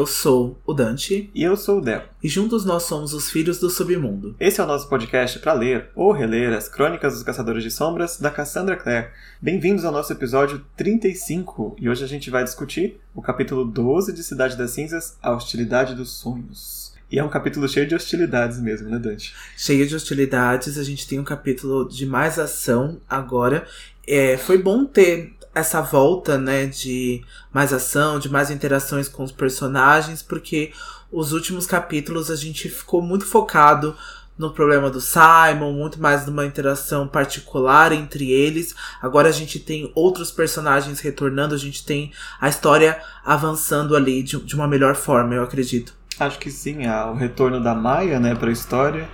Eu sou o Dante. E eu sou o Del. E juntos nós somos os Filhos do Submundo. Esse é o nosso podcast para ler ou reler as Crônicas dos Caçadores de Sombras da Cassandra Clare. Bem-vindos ao nosso episódio 35 e hoje a gente vai discutir o capítulo 12 de Cidade das Cinzas, A Hostilidade dos Sonhos. E é um capítulo cheio de hostilidades mesmo, né, Dante? Cheio de hostilidades, a gente tem um capítulo de mais ação agora. É, foi bom ter essa volta, né, de mais ação, de mais interações com os personagens, porque os últimos capítulos a gente ficou muito focado no problema do Simon, muito mais numa interação particular entre eles. Agora a gente tem outros personagens retornando, a gente tem a história avançando ali de, de uma melhor forma, eu acredito. Acho que sim, o retorno da Maia, né, a história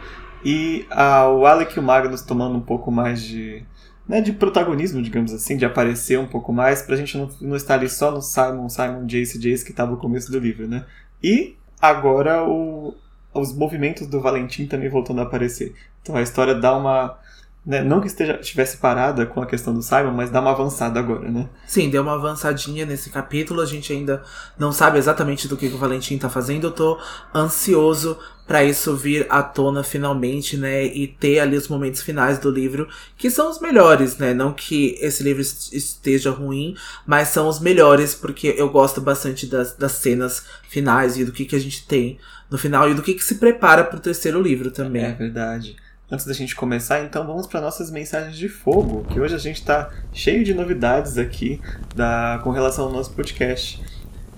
e a, o Alec e o Magnus tomando um pouco mais de né, de protagonismo, digamos assim, de aparecer um pouco mais, pra gente não, não estar ali só no Simon, Simon, Jace, Jace que estava no começo do livro, né? E agora o, os movimentos do Valentim também voltando a aparecer. Então a história dá uma. Né, não que esteja, estivesse parada com a questão do Simon, mas dá uma avançada agora, né? Sim, deu uma avançadinha nesse capítulo. A gente ainda não sabe exatamente do que, o Valentim tá fazendo. Eu tô ansioso para isso vir à tona finalmente, né, e ter ali os momentos finais do livro, que são os melhores, né, não que esse livro esteja ruim, mas são os melhores porque eu gosto bastante das, das cenas finais e do que, que a gente tem no final e do que, que se prepara para o terceiro livro também. É verdade. Antes da gente começar, então vamos para nossas mensagens de fogo, que hoje a gente está cheio de novidades aqui da, com relação ao nosso podcast.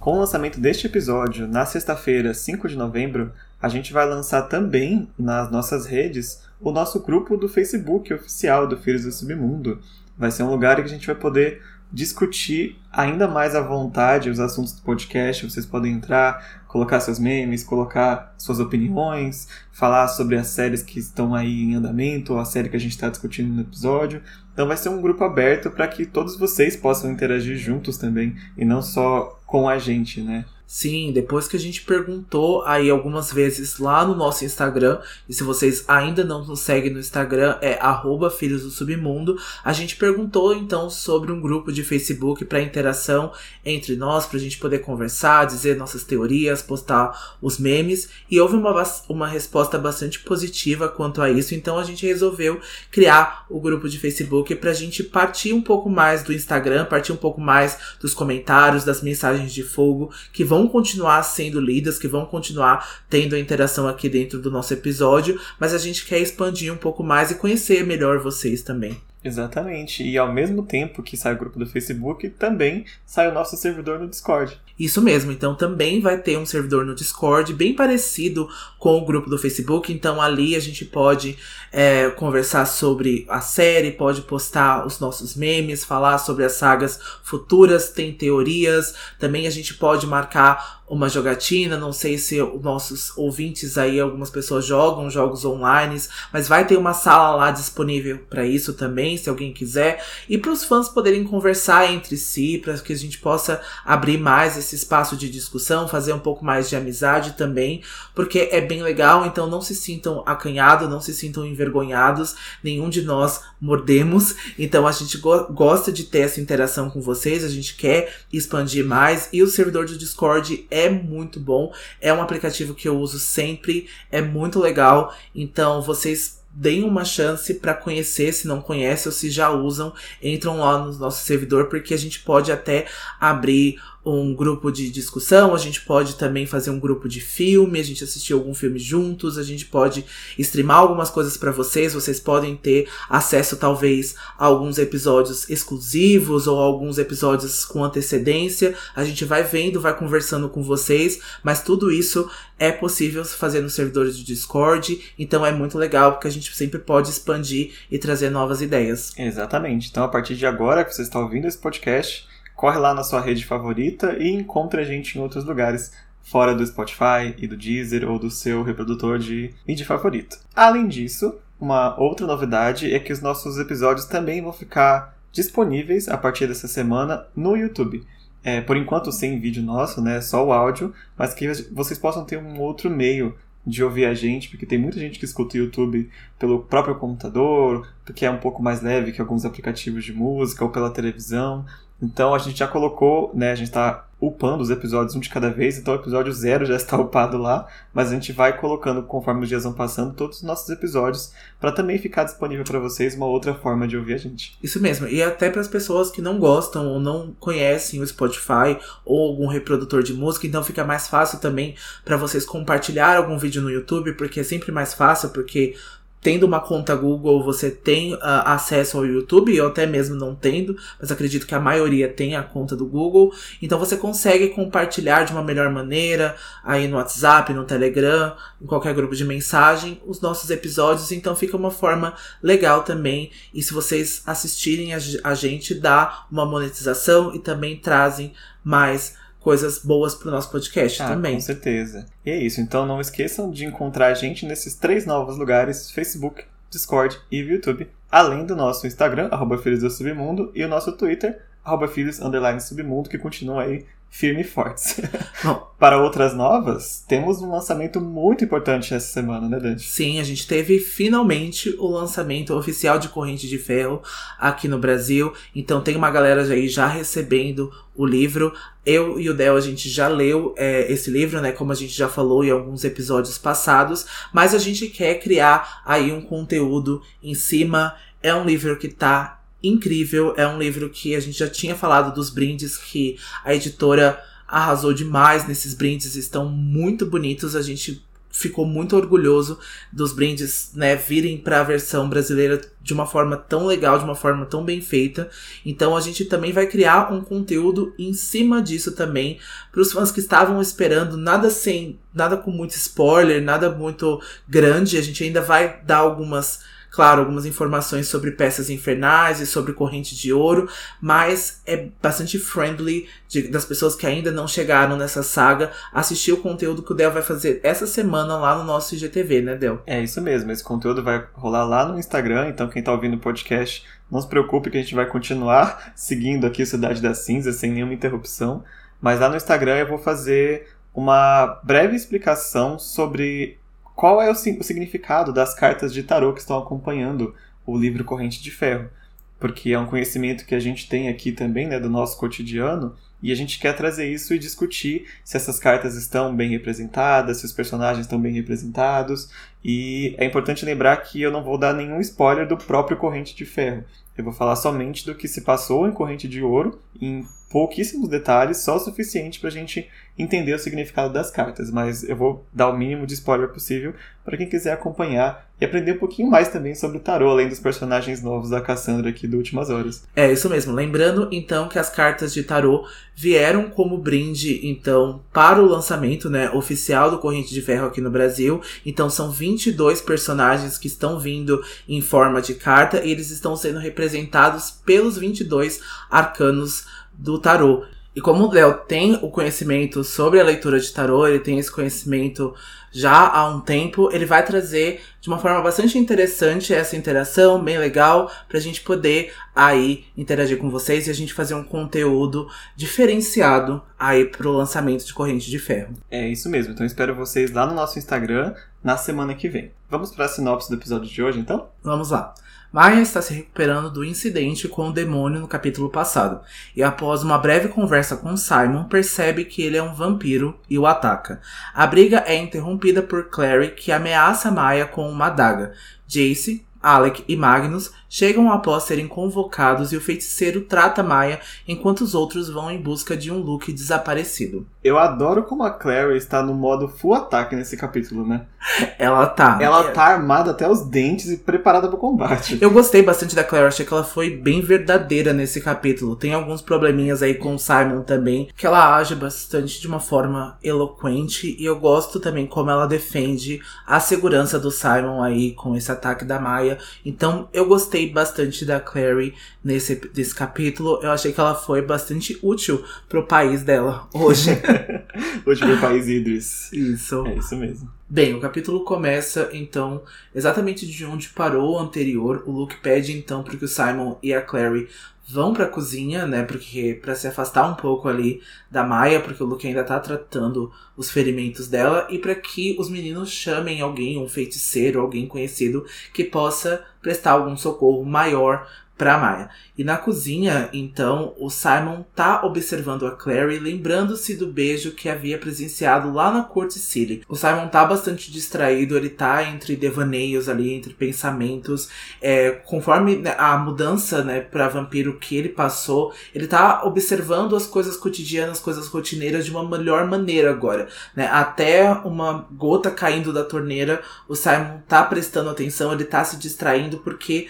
Com o lançamento deste episódio, na sexta-feira, 5 de novembro, a gente vai lançar também nas nossas redes o nosso grupo do Facebook oficial do Filhos do Submundo. Vai ser um lugar que a gente vai poder discutir ainda mais à vontade os assuntos do podcast. Vocês podem entrar, colocar seus memes, colocar suas opiniões, falar sobre as séries que estão aí em andamento ou a série que a gente está discutindo no episódio. Então vai ser um grupo aberto para que todos vocês possam interagir juntos também e não só com a gente, né? Sim, depois que a gente perguntou aí algumas vezes lá no nosso Instagram, e se vocês ainda não nos seguem no Instagram, é Filhos do Submundo, a gente perguntou então sobre um grupo de Facebook para interação entre nós, para a gente poder conversar, dizer nossas teorias, postar os memes, e houve uma, uma resposta bastante positiva quanto a isso, então a gente resolveu criar o grupo de Facebook para a gente partir um pouco mais do Instagram, partir um pouco mais dos comentários, das mensagens de fogo que vão vão continuar sendo lidas, que vão continuar tendo a interação aqui dentro do nosso episódio, mas a gente quer expandir um pouco mais e conhecer melhor vocês também. Exatamente. E ao mesmo tempo que sai o grupo do Facebook, também sai o nosso servidor no Discord. Isso mesmo. Então também vai ter um servidor no Discord bem parecido com o grupo do Facebook. Então ali a gente pode é, conversar sobre a série, pode postar os nossos memes, falar sobre as sagas futuras, tem teorias. Também a gente pode marcar uma jogatina. Não sei se os nossos ouvintes aí, algumas pessoas jogam jogos online, mas vai ter uma sala lá disponível para isso também, se alguém quiser. E para os fãs poderem conversar entre si, para que a gente possa abrir mais esse espaço de discussão, fazer um pouco mais de amizade também, porque é bem legal. Então não se sintam acanhados, não se sintam envergonhados. Nenhum de nós mordemos. Então a gente go gosta de ter essa interação com vocês, a gente quer expandir mais. E o servidor do Discord é é muito bom. É um aplicativo que eu uso sempre, é muito legal. Então vocês deem uma chance para conhecer, se não conhecem ou se já usam, entram lá no nosso servidor porque a gente pode até abrir um grupo de discussão, a gente pode também fazer um grupo de filme, a gente assistir algum filme juntos, a gente pode streamar algumas coisas para vocês, vocês podem ter acesso talvez a alguns episódios exclusivos ou alguns episódios com antecedência. A gente vai vendo, vai conversando com vocês, mas tudo isso é possível fazer nos servidores de Discord, então é muito legal porque a gente sempre pode expandir e trazer novas ideias. Exatamente. Então a partir de agora que você está ouvindo esse podcast, corre lá na sua rede favorita e encontre a gente em outros lugares fora do Spotify e do Deezer ou do seu reprodutor de mídia favorito. Além disso, uma outra novidade é que os nossos episódios também vão ficar disponíveis a partir dessa semana no YouTube. É, por enquanto sem vídeo nosso, né, só o áudio, mas que vocês possam ter um outro meio de ouvir a gente, porque tem muita gente que escuta o YouTube pelo próprio computador, porque é um pouco mais leve que alguns aplicativos de música ou pela televisão. Então a gente já colocou, né, a gente está upando os episódios um de cada vez, então o episódio zero já está upado lá, mas a gente vai colocando, conforme os dias vão passando, todos os nossos episódios, para também ficar disponível para vocês uma outra forma de ouvir a gente. Isso mesmo, e até para as pessoas que não gostam ou não conhecem o Spotify ou algum reprodutor de música, então fica mais fácil também para vocês compartilhar algum vídeo no YouTube, porque é sempre mais fácil, porque tendo uma conta Google, você tem uh, acesso ao YouTube, eu até mesmo não tendo, mas acredito que a maioria tem a conta do Google. Então você consegue compartilhar de uma melhor maneira aí no WhatsApp, no Telegram, em qualquer grupo de mensagem, os nossos episódios. Então fica uma forma legal também. E se vocês assistirem a, a gente, dá uma monetização e também trazem mais coisas boas pro nosso podcast ah, também. Com certeza. E é isso. Então não esqueçam de encontrar a gente nesses três novos lugares: Facebook, Discord e YouTube. Além do nosso Instagram, arroba Filhos do Submundo, e o nosso Twitter, arroba Filhos Submundo, que continua aí firme e fortes. Para outras novas, temos um lançamento muito importante essa semana, né, Dante? Sim, a gente teve finalmente o lançamento oficial de Corrente de Ferro aqui no Brasil. Então tem uma galera aí já recebendo o livro. Eu e o Del, a gente já leu é, esse livro, né? Como a gente já falou em alguns episódios passados. Mas a gente quer criar aí um conteúdo em cima. É um livro que tá incrível. É um livro que a gente já tinha falado dos brindes que a editora arrasou demais nesses brindes, estão muito bonitos. A gente ficou muito orgulhoso dos brindes, né, virem para a versão brasileira de uma forma tão legal, de uma forma tão bem feita. Então a gente também vai criar um conteúdo em cima disso também para os fãs que estavam esperando nada sem, nada com muito spoiler, nada muito grande. A gente ainda vai dar algumas claro, algumas informações sobre peças infernais e sobre corrente de ouro, mas é bastante friendly de, das pessoas que ainda não chegaram nessa saga assistir o conteúdo que o Del vai fazer essa semana lá no nosso IGTV, né, Del? É isso mesmo, esse conteúdo vai rolar lá no Instagram, então quem tá ouvindo o podcast, não se preocupe que a gente vai continuar seguindo aqui Cidade das Cinzas sem nenhuma interrupção, mas lá no Instagram eu vou fazer uma breve explicação sobre qual é o, o significado das cartas de tarô que estão acompanhando o livro Corrente de Ferro. Porque é um conhecimento que a gente tem aqui também, né, do nosso cotidiano, e a gente quer trazer isso e discutir se essas cartas estão bem representadas, se os personagens estão bem representados. E é importante lembrar que eu não vou dar nenhum spoiler do próprio Corrente de Ferro. Eu vou falar somente do que se passou em Corrente de Ouro, em pouquíssimos detalhes, só o suficiente para a gente entender o significado das cartas, mas eu vou dar o mínimo de spoiler possível para quem quiser acompanhar e aprender um pouquinho mais também sobre o tarô, além dos personagens novos da Cassandra aqui do Últimas Horas. É isso mesmo. Lembrando então que as cartas de tarô vieram como brinde então para o lançamento, né, oficial do Corrente de Ferro aqui no Brasil. Então são 22 personagens que estão vindo em forma de carta e eles estão sendo representados pelos 22 arcanos do tarô. E como o Léo tem o conhecimento sobre a leitura de tarô, ele tem esse conhecimento já há um tempo, ele vai trazer de uma forma bastante interessante essa interação, bem legal, pra gente poder aí interagir com vocês e a gente fazer um conteúdo diferenciado aí pro lançamento de Corrente de Ferro. É isso mesmo, então espero vocês lá no nosso Instagram na semana que vem. Vamos para a sinopse do episódio de hoje, então? Vamos lá. Maya está se recuperando do incidente com o demônio no capítulo passado, e após uma breve conversa com Simon, percebe que ele é um vampiro e o ataca. A briga é interrompida por Clary, que ameaça Maya com uma adaga. Jace, Alec e Magnus chegam após serem convocados e o feiticeiro trata Maya enquanto os outros vão em busca de um Luke desaparecido. Eu adoro como a Clary está no modo full ataque nesse capítulo, né? Ela tá. Ela tá armada até os dentes e preparada para o combate. Eu gostei bastante da Clary, achei que ela foi bem verdadeira nesse capítulo. Tem alguns probleminhas aí com o Simon também, que ela age bastante de uma forma eloquente e eu gosto também como ela defende a segurança do Simon aí com esse ataque da Maya. Então eu gostei gostei bastante da Clary nesse desse capítulo. Eu achei que ela foi bastante útil pro país dela hoje. hoje pro país Idris. Isso. É isso mesmo. Bem, o capítulo começa então exatamente de onde parou o anterior. O Luke pede então para que o Simon e a Clary vão para a cozinha, né, porque para se afastar um pouco ali da Maia, porque o Luke ainda tá tratando os ferimentos dela e para que os meninos chamem alguém, um feiticeiro, alguém conhecido que possa prestar algum socorro maior pra Maya. E na cozinha, então, o Simon tá observando a Clary, lembrando-se do beijo que havia presenciado lá na Corte City. O Simon tá bastante distraído, ele tá entre devaneios ali, entre pensamentos. É, conforme a mudança, né, pra vampiro que ele passou, ele tá observando as coisas cotidianas, coisas rotineiras de uma melhor maneira agora, né? Até uma gota caindo da torneira, o Simon tá prestando atenção, ele tá se distraindo porque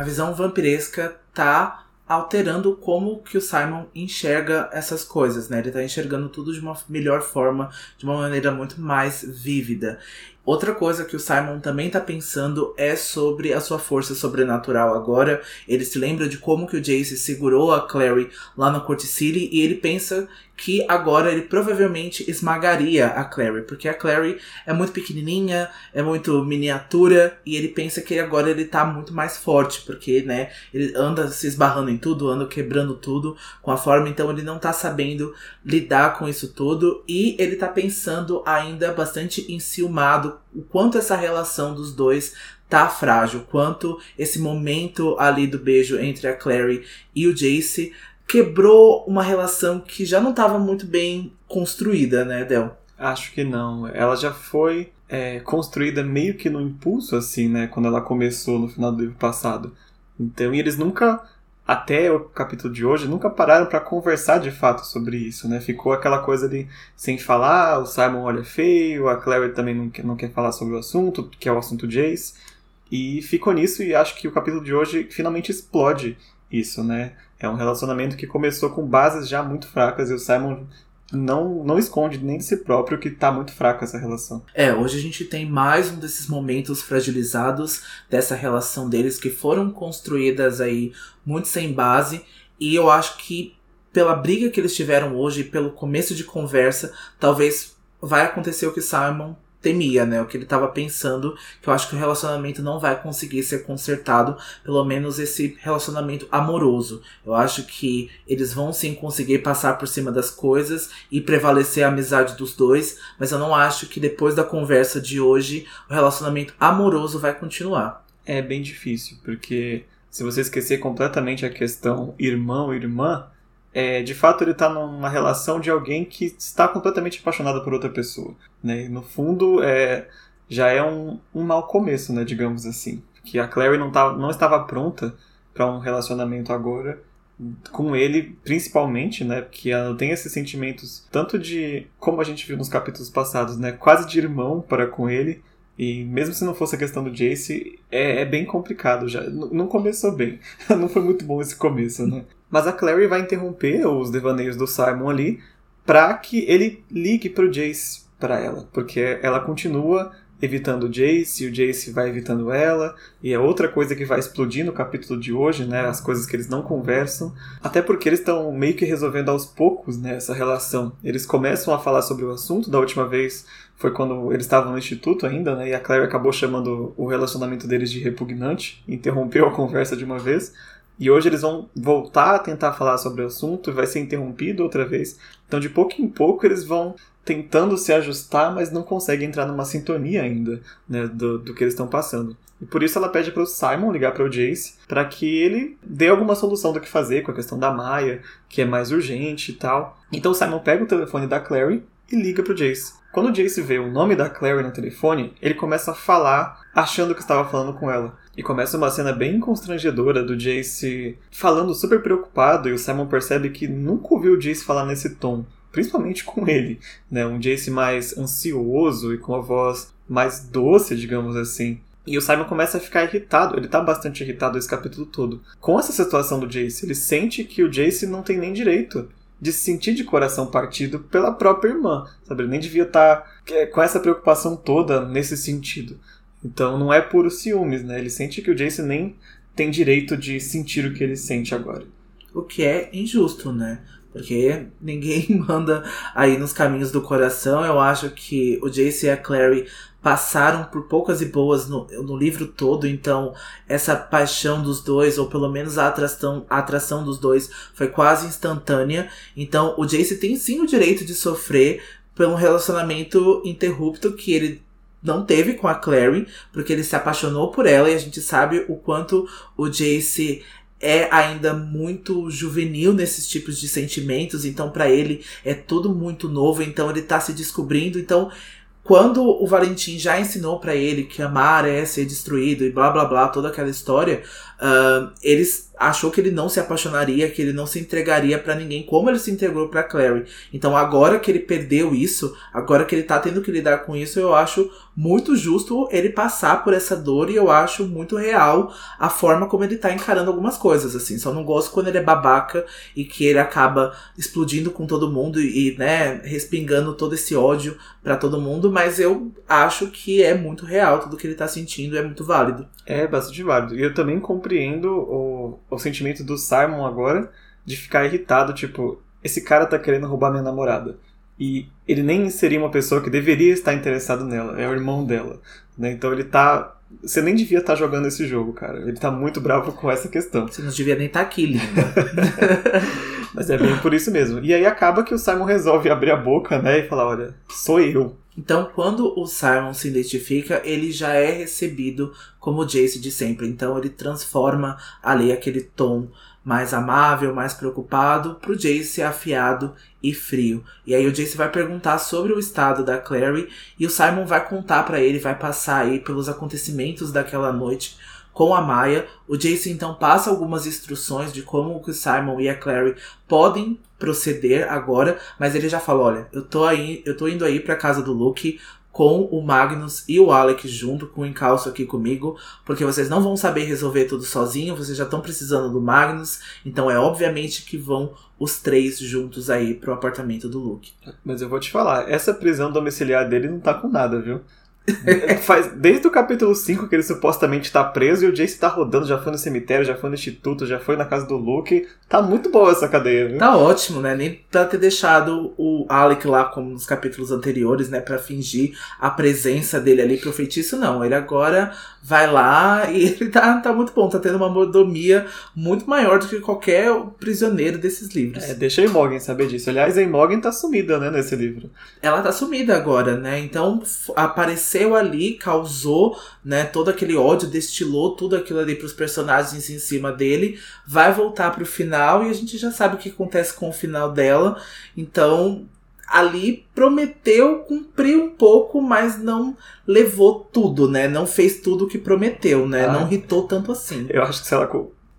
a visão vampiresca tá alterando como que o Simon enxerga essas coisas, né? Ele tá enxergando tudo de uma melhor forma, de uma maneira muito mais vívida. Outra coisa que o Simon também tá pensando é sobre a sua força sobrenatural agora. Ele se lembra de como que o Jace segurou a Clary lá na Court City e ele pensa que agora ele provavelmente esmagaria a Clary, porque a Clary é muito pequenininha, é muito miniatura e ele pensa que agora ele tá muito mais forte, porque, né, ele anda se esbarrando em tudo, anda quebrando tudo com a forma, então ele não tá sabendo lidar com isso tudo e ele tá pensando ainda bastante enciumado o quanto essa relação dos dois tá frágil, quanto esse momento ali do beijo entre a Clary e o Jace quebrou uma relação que já não estava muito bem construída, né, Del? Acho que não. Ela já foi é, construída meio que no impulso, assim, né? Quando ela começou no final do livro passado. Então, e eles nunca, até o capítulo de hoje, nunca pararam para conversar de fato sobre isso, né? Ficou aquela coisa de sem falar, o Simon olha feio, a Clary também não quer, não quer falar sobre o assunto, que é o assunto Jace. E ficou nisso e acho que o capítulo de hoje finalmente explode isso, né? É um relacionamento que começou com bases já muito fracas e o Simon não, não esconde nem de si próprio que tá muito fraca essa relação. É, hoje a gente tem mais um desses momentos fragilizados dessa relação deles que foram construídas aí muito sem base e eu acho que pela briga que eles tiveram hoje, pelo começo de conversa, talvez vai acontecer o que Simon temia, né? O que ele estava pensando, que eu acho que o relacionamento não vai conseguir ser consertado, pelo menos esse relacionamento amoroso. Eu acho que eles vão sim conseguir passar por cima das coisas e prevalecer a amizade dos dois, mas eu não acho que depois da conversa de hoje o relacionamento amoroso vai continuar. É bem difícil, porque se você esquecer completamente a questão irmão-irmã, é, de fato ele está numa relação de alguém que está completamente apaixonado por outra pessoa. Né? E no fundo, é, já é um, um mau começo, né, digamos assim. Que a Clary não, tá, não estava pronta para um relacionamento agora com ele, principalmente, né? Porque ela tem esses sentimentos, tanto de, como a gente viu nos capítulos passados, né? Quase de irmão para com ele. E mesmo se não fosse a questão do Jace, é, é bem complicado já. N não começou bem. não foi muito bom esse começo, né? Mas a Clary vai interromper os devaneios do Simon ali para que ele ligue pro Jace para ela, porque ela continua evitando o Jace, e o Jace vai evitando ela, e é outra coisa que vai explodir no capítulo de hoje, né, as coisas que eles não conversam, até porque eles estão meio que resolvendo aos poucos, né, essa relação. Eles começam a falar sobre o assunto, da última vez foi quando eles estavam no instituto ainda, né, e a Claire acabou chamando o relacionamento deles de repugnante, interrompeu a conversa de uma vez, e hoje eles vão voltar a tentar falar sobre o assunto, vai ser interrompido outra vez. Então, de pouco em pouco, eles vão tentando se ajustar, mas não conseguem entrar numa sintonia ainda né, do, do que eles estão passando. E por isso ela pede para o Simon ligar para o Jace para que ele dê alguma solução do que fazer com a questão da Maia, que é mais urgente e tal. Então o Simon pega o telefone da Clary e liga para o Jace. Quando o Jace vê o nome da Clary no telefone, ele começa a falar achando que estava falando com ela. E começa uma cena bem constrangedora do Jace falando super preocupado e o Simon percebe que nunca ouviu o Jace falar nesse tom principalmente com ele, né? Um Jace mais ansioso e com a voz mais doce, digamos assim. E o Simon começa a ficar irritado, ele tá bastante irritado esse capítulo todo. Com essa situação do Jace, ele sente que o Jace não tem nem direito de se sentir de coração partido pela própria irmã, sabe? Ele nem devia estar tá com essa preocupação toda nesse sentido. Então não é puro ciúmes, né? Ele sente que o Jace nem tem direito de sentir o que ele sente agora. O que é injusto, né? Porque ninguém manda aí nos caminhos do coração. Eu acho que o Jace e a Clary passaram por poucas e boas no, no livro todo, então essa paixão dos dois, ou pelo menos a atração, a atração dos dois, foi quase instantânea. Então o Jace tem sim o direito de sofrer um relacionamento interrupto que ele não teve com a Clary, porque ele se apaixonou por ela e a gente sabe o quanto o Jace é ainda muito juvenil nesses tipos de sentimentos, então para ele é tudo muito novo, então ele tá se descobrindo, então quando o Valentim já ensinou para ele que amar é ser destruído e blá blá blá, toda aquela história, uh, eles achou que ele não se apaixonaria, que ele não se entregaria para ninguém, como ele se entregou para Clary. Então agora que ele perdeu isso, agora que ele tá tendo que lidar com isso, eu acho muito justo ele passar por essa dor e eu acho muito real a forma como ele tá encarando algumas coisas, assim. Só não gosto quando ele é babaca e que ele acaba explodindo com todo mundo e, né, respingando todo esse ódio para todo mundo, mas eu acho que é muito real tudo que ele tá sentindo, é muito válido. É bastante válido. E eu também compreendo o o sentimento do Simon agora de ficar irritado, tipo, esse cara tá querendo roubar minha namorada. E ele nem seria uma pessoa que deveria estar interessado nela, é o irmão dela. Né? Então ele tá. Você nem devia estar jogando esse jogo, cara. Ele tá muito bravo com essa questão. Você não devia nem estar tá aqui, linda. Mas é bem por isso mesmo. E aí acaba que o Simon resolve abrir a boca, né, e falar: olha, sou eu. Então, quando o Simon se identifica, ele já é recebido como o Jace de sempre. Então, ele transforma ali aquele tom mais amável, mais preocupado, pro Jace afiado e frio. E aí o Jace vai perguntar sobre o estado da Clary e o Simon vai contar para ele, vai passar aí pelos acontecimentos daquela noite com a Maya. O Jace então passa algumas instruções de como o Simon e a Clary podem proceder agora, mas ele já falou, olha, eu tô aí, eu tô indo aí para casa do Luke com o Magnus e o Alec junto com o encalço aqui comigo, porque vocês não vão saber resolver tudo sozinho, vocês já estão precisando do Magnus, então é obviamente que vão os três juntos aí pro apartamento do Luke. Mas eu vou te falar, essa prisão domiciliar dele não tá com nada, viu? Faz desde o capítulo 5 que ele supostamente tá preso e o Jace tá rodando, já foi no cemitério, já foi no instituto, já foi na casa do Luke. Tá muito boa essa cadeia, viu? Tá ótimo, né? Nem pra ter deixado o Alec lá, como nos capítulos anteriores, né? Pra fingir a presença dele ali pro feitiço, não. Ele agora vai lá e ele tá, tá muito bom, tá tendo uma mordomia muito maior do que qualquer prisioneiro desses livros. É, deixa a Imogen saber disso. Aliás, a Imogen tá sumida, né, nesse livro. Ela tá sumida agora, né? Então apareceu ali, causou, né, todo aquele ódio, destilou tudo aquilo ali pros personagens em cima dele, vai voltar pro final e a gente já sabe o que acontece com o final dela. Então, ali prometeu cumprir um pouco, mas não levou tudo, né? Não fez tudo o que prometeu, né? Ah, não irritou tanto assim. Eu acho que se ela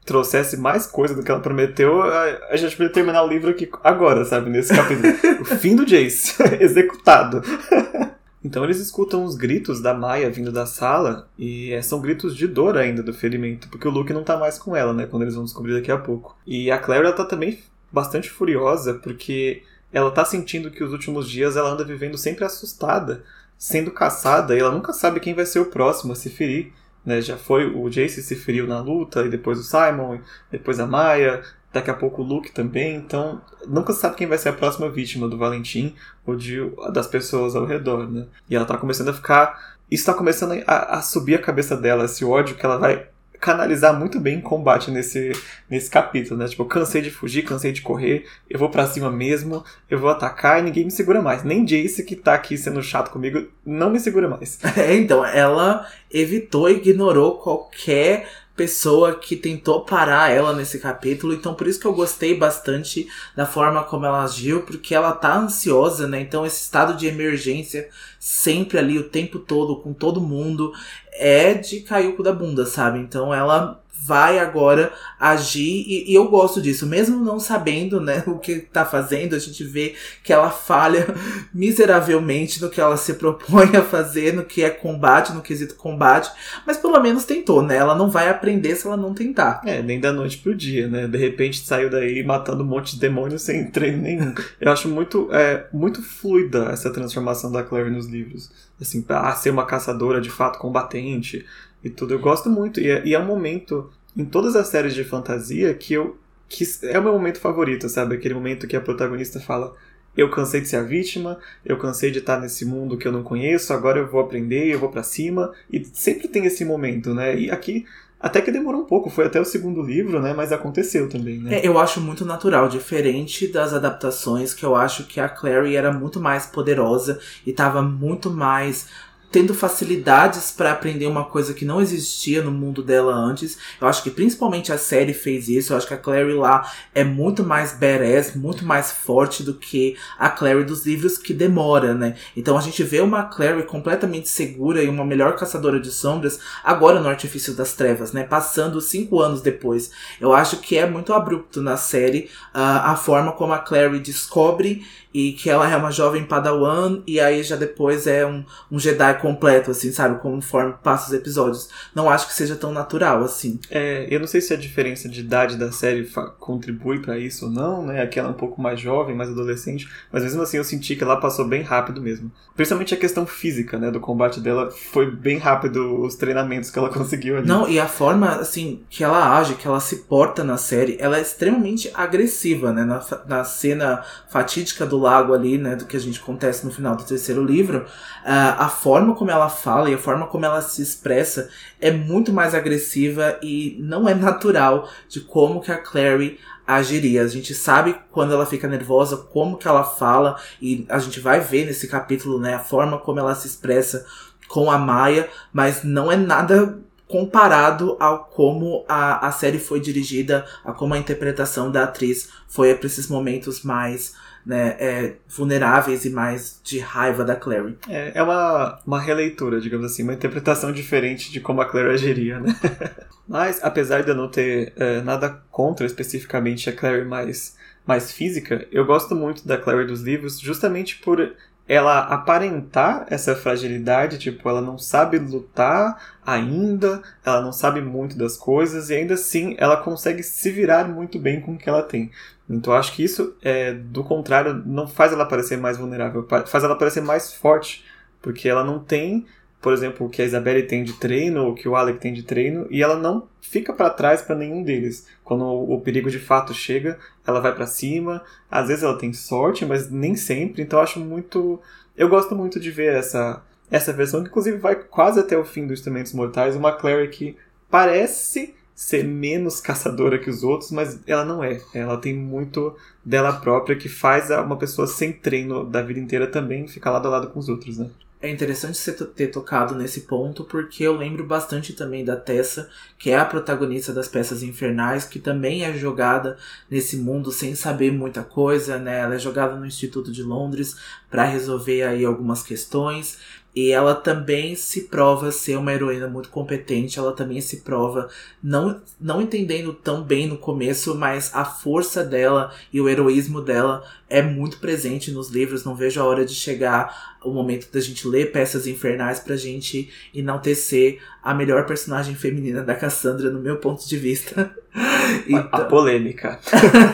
trouxesse mais coisa do que ela prometeu, a gente poderia terminar o livro aqui agora, sabe? Nesse capítulo. o fim do Jace, executado. Então eles escutam os gritos da Maia vindo da sala e é, são gritos de dor ainda do ferimento, porque o Luke não tá mais com ela, né? Quando eles vão descobrir daqui a pouco. E a Claire ela tá também bastante furiosa porque ela tá sentindo que os últimos dias ela anda vivendo sempre assustada, sendo caçada, e ela nunca sabe quem vai ser o próximo a se ferir. Né? Já foi o Jace se feriu na luta, e depois o Simon, depois a Maya, daqui a pouco o Luke também, então nunca sabe quem vai ser a próxima vítima do Valentim ou de, das pessoas ao redor, né? E ela tá começando a ficar. Isso tá começando a, a subir a cabeça dela, esse ódio que ela vai canalizar muito bem combate nesse, nesse capítulo, né? Tipo, eu cansei de fugir, cansei de correr, eu vou para cima mesmo, eu vou atacar e ninguém me segura mais. Nem Jace, que tá aqui sendo chato comigo, não me segura mais. É, então, ela evitou, ignorou qualquer pessoa que tentou parar ela nesse capítulo, então por isso que eu gostei bastante da forma como ela agiu, porque ela tá ansiosa, né? Então esse estado de emergência sempre ali o tempo todo com todo mundo é de cair o cu da bunda, sabe? Então ela vai agora agir e, e, eu gosto disso, mesmo não sabendo, né, o que tá fazendo, a gente vê que ela falha miseravelmente no que ela se propõe a fazer, no que é combate, no quesito combate, mas pelo menos tentou, né? Ela não vai aprender se ela não tentar. É, nem da noite pro dia, né? De repente saiu daí matando um monte de demônios sem treino nenhum. Eu acho muito, é, muito fluida essa transformação da Claire nos livros. Assim, pra ser uma caçadora de fato combatente, e tudo. Eu gosto muito. E é, e é um momento em todas as séries de fantasia que eu. que é o meu momento favorito, sabe? Aquele momento que a protagonista fala. Eu cansei de ser a vítima, eu cansei de estar nesse mundo que eu não conheço, agora eu vou aprender, eu vou para cima. E sempre tem esse momento, né? E aqui até que demorou um pouco, foi até o segundo livro, né? Mas aconteceu também, né? É, eu acho muito natural, diferente das adaptações, que eu acho que a Clary era muito mais poderosa e tava muito mais tendo facilidades para aprender uma coisa que não existia no mundo dela antes. Eu acho que principalmente a série fez isso. Eu acho que a Clary lá é muito mais badass, muito mais forte do que a Clary dos livros que demora, né? Então a gente vê uma Clary completamente segura e uma melhor caçadora de sombras agora no Artifício das Trevas, né? Passando cinco anos depois. Eu acho que é muito abrupto na série uh, a forma como a Clary descobre e que ela é uma jovem padawan e aí já depois é um, um Jedi completo, assim, sabe? Conforme passa os episódios. Não acho que seja tão natural, assim. É, eu não sei se a diferença de idade da série contribui para isso ou não, né? Aquela é um pouco mais jovem, mais adolescente, mas mesmo assim eu senti que ela passou bem rápido mesmo. Principalmente a questão física, né, do combate dela, foi bem rápido os treinamentos que ela conseguiu ali. Não, e a forma, assim, que ela age, que ela se porta na série, ela é extremamente agressiva, né? Na, na cena fatídica do lago ali, né, do que a gente acontece no final do terceiro livro, uh, a forma como ela fala e a forma como ela se expressa é muito mais agressiva e não é natural de como que a Clary agiria. A gente sabe quando ela fica nervosa, como que ela fala, e a gente vai ver nesse capítulo, né, a forma como ela se expressa com a Maia, mas não é nada comparado ao como a, a série foi dirigida, a como a interpretação da atriz foi para esses momentos mais né, é, vulneráveis e mais de raiva da Clary. É, é uma, uma releitura, digamos assim, uma interpretação diferente de como a Clary agiria, né? Mas, apesar de eu não ter é, nada contra especificamente a Clary mais, mais física, eu gosto muito da Clary dos livros justamente por ela aparentar essa fragilidade, tipo, ela não sabe lutar ainda, ela não sabe muito das coisas e ainda assim ela consegue se virar muito bem com o que ela tem. Então acho que isso, é, do contrário, não faz ela parecer mais vulnerável, faz ela parecer mais forte, porque ela não tem, por exemplo, o que a Isabelle tem de treino, ou que o Alec tem de treino, e ela não fica para trás para nenhum deles. Quando o, o, perigo de fato chega, ela vai para cima. Às vezes ela tem sorte, mas nem sempre. Então acho muito, eu gosto muito de ver essa essa versão que inclusive vai quase até o fim dos Instrumentos Mortais, uma Clary que parece ser menos caçadora que os outros, mas ela não é. Ela tem muito dela própria que faz uma pessoa sem treino da vida inteira também ficar lado a lado com os outros, né? É interessante você ter tocado nesse ponto, porque eu lembro bastante também da Tessa, que é a protagonista das peças infernais, que também é jogada nesse mundo sem saber muita coisa, né? Ela é jogada no Instituto de Londres para resolver aí algumas questões. E ela também se prova ser uma heroína muito competente, ela também se prova não, não entendendo tão bem no começo, mas a força dela e o heroísmo dela é muito presente nos livros. Não vejo a hora de chegar o momento da gente ler peças infernais pra gente enaltecer a melhor personagem feminina da Cassandra, no meu ponto de vista. então... A polêmica.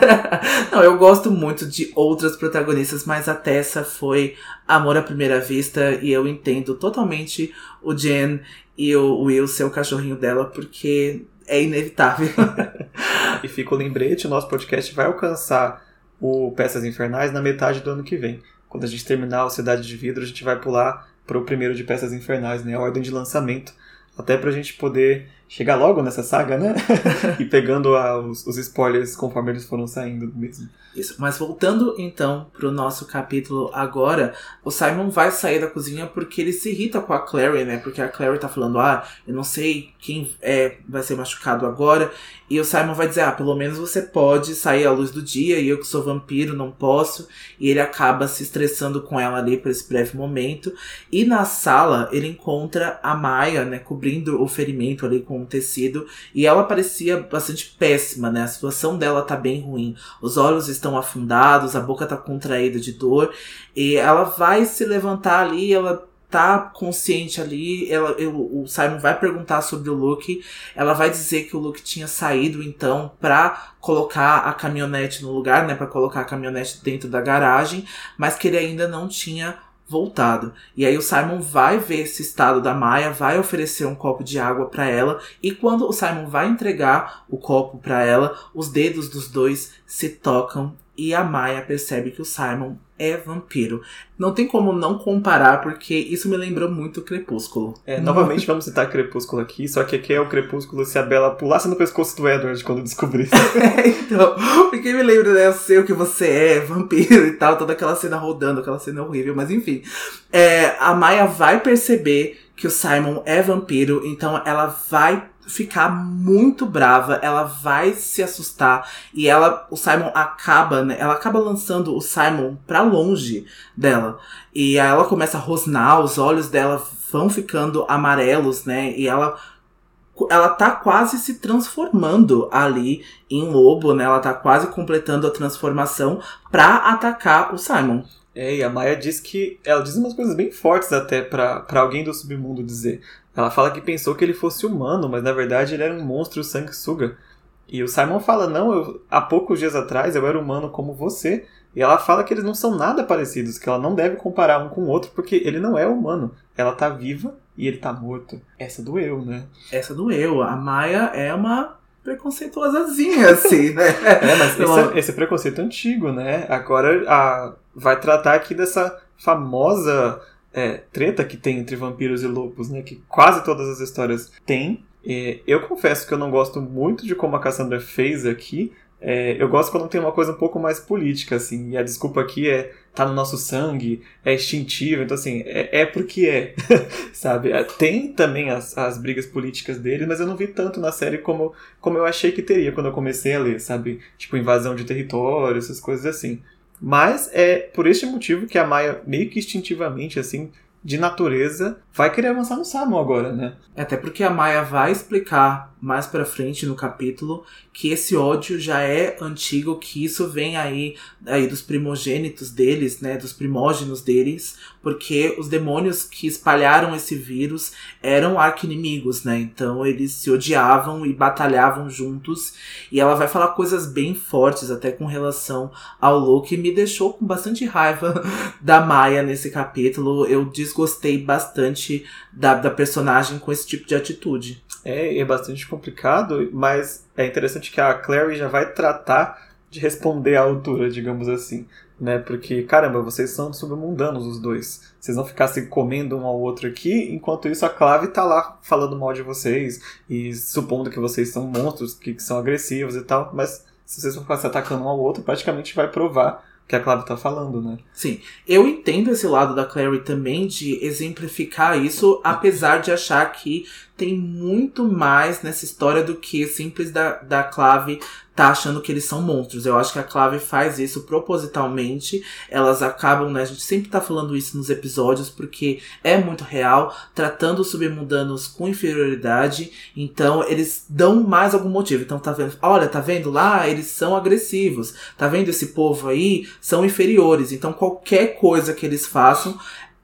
Não, eu gosto muito de outras protagonistas, mas a Tessa foi amor à primeira vista e eu entendo totalmente o Jen e o Will ser o cachorrinho dela, porque é inevitável. e fica o lembrete, o nosso podcast vai alcançar o Peças Infernais na metade do ano que vem. Quando a gente terminar o Cidade de Vidro, a gente vai pular para o primeiro de Peças Infernais, né? A ordem de lançamento. Até para a gente poder chegar logo nessa saga, né? e pegando a, os, os, spoilers conforme eles foram saindo mesmo. Isso, mas voltando então pro nosso capítulo agora, o Simon vai sair da cozinha porque ele se irrita com a Clary, né? Porque a Clary tá falando, ah, eu não sei quem é, vai ser machucado agora. E o Simon vai dizer, ah, pelo menos você pode sair à luz do dia e eu que sou vampiro não posso. E ele acaba se estressando com ela ali por esse breve momento. E na sala ele encontra a Maia, né, cobrindo o ferimento ali com um tecido. E ela parecia bastante péssima, né? A situação dela tá bem ruim. Os olhos estão afundados, a boca tá contraída de dor. E ela vai se levantar ali, ela tá consciente ali, ela, eu, o Simon vai perguntar sobre o Luke, ela vai dizer que o Luke tinha saído então pra colocar a caminhonete no lugar, né, para colocar a caminhonete dentro da garagem, mas que ele ainda não tinha voltado. E aí o Simon vai ver esse estado da Maia, vai oferecer um copo de água para ela, e quando o Simon vai entregar o copo para ela, os dedos dos dois se tocam e a Maya percebe que o Simon é vampiro. Não tem como não comparar, porque isso me lembrou muito Crepúsculo. É, novamente vamos citar Crepúsculo aqui, só que aqui é o Crepúsculo se a Bela pulasse no pescoço do Edward quando descobrisse. é, então, porque me lembra, né, eu sei o que você é, vampiro e tal, toda aquela cena rodando, aquela cena horrível, mas enfim. É, a Maya vai perceber que o Simon é vampiro, então ela vai ficar muito brava, ela vai se assustar e ela, o Simon acaba, né? Ela acaba lançando o Simon para longe dela. E aí ela começa a rosnar, os olhos dela vão ficando amarelos, né? E ela ela tá quase se transformando ali em lobo, né? Ela tá quase completando a transformação para atacar o Simon. É, e a Maia diz que. Ela diz umas coisas bem fortes até para alguém do submundo dizer. Ela fala que pensou que ele fosse humano, mas na verdade ele era um monstro sanguessuga. E o Simon fala: Não, eu, há poucos dias atrás eu era humano como você. E ela fala que eles não são nada parecidos, que ela não deve comparar um com o outro, porque ele não é humano. Ela tá viva e ele tá morto. Essa doeu, né? Essa doeu. A Maia é uma preconceituosazinha, assim, né? é, mas esse, é, esse preconceito antigo, né? Agora a, vai tratar aqui dessa famosa é, treta que tem entre vampiros e lobos, né? Que quase todas as histórias têm. Eu confesso que eu não gosto muito de como a Cassandra fez aqui. É, eu gosto quando tem uma coisa um pouco mais política, assim. E a desculpa aqui é tá no nosso sangue, é instintivo. Então, assim, é, é porque é, sabe? É, tem também as, as brigas políticas dele, mas eu não vi tanto na série como, como eu achei que teria quando eu comecei a ler, sabe? Tipo, invasão de território, essas coisas assim. Mas é por este motivo que a Maia, meio que instintivamente, assim, de natureza, vai querer avançar no Samu agora, né? Até porque a Maia vai explicar mais para frente no capítulo que esse ódio já é antigo, que isso vem aí, aí dos primogênitos deles, né, dos primógenos deles, porque os demônios que espalharam esse vírus eram arquinimigos, né? Então eles se odiavam e batalhavam juntos. E ela vai falar coisas bem fortes até com relação ao Loki, me deixou com bastante raiva da Maia nesse capítulo. Eu desgostei bastante da, da personagem com esse tipo de atitude. É, é bastante complicado, mas é interessante que a Clary já vai tratar de responder à altura, digamos assim. Né? Porque, caramba, vocês são submundanos os dois. Vocês vão ficar se comendo um ao outro aqui, enquanto isso a Clave tá lá falando mal de vocês e supondo que vocês são monstros, que, que são agressivos e tal, mas se vocês vão ficar se atacando um ao outro, praticamente vai provar que a Clave tá falando, né? Sim. Eu entendo esse lado da Clary também de exemplificar isso, apesar de achar que tem muito mais nessa história do que simples da, da Clave tá achando que eles são monstros. Eu acho que a Clave faz isso propositalmente. Elas acabam, né? A gente sempre tá falando isso nos episódios porque é muito real, tratando os submundanos com inferioridade. Então eles dão mais algum motivo. Então tá vendo? Olha, tá vendo lá? Eles são agressivos. Tá vendo esse povo aí? São inferiores. Então qualquer coisa que eles façam,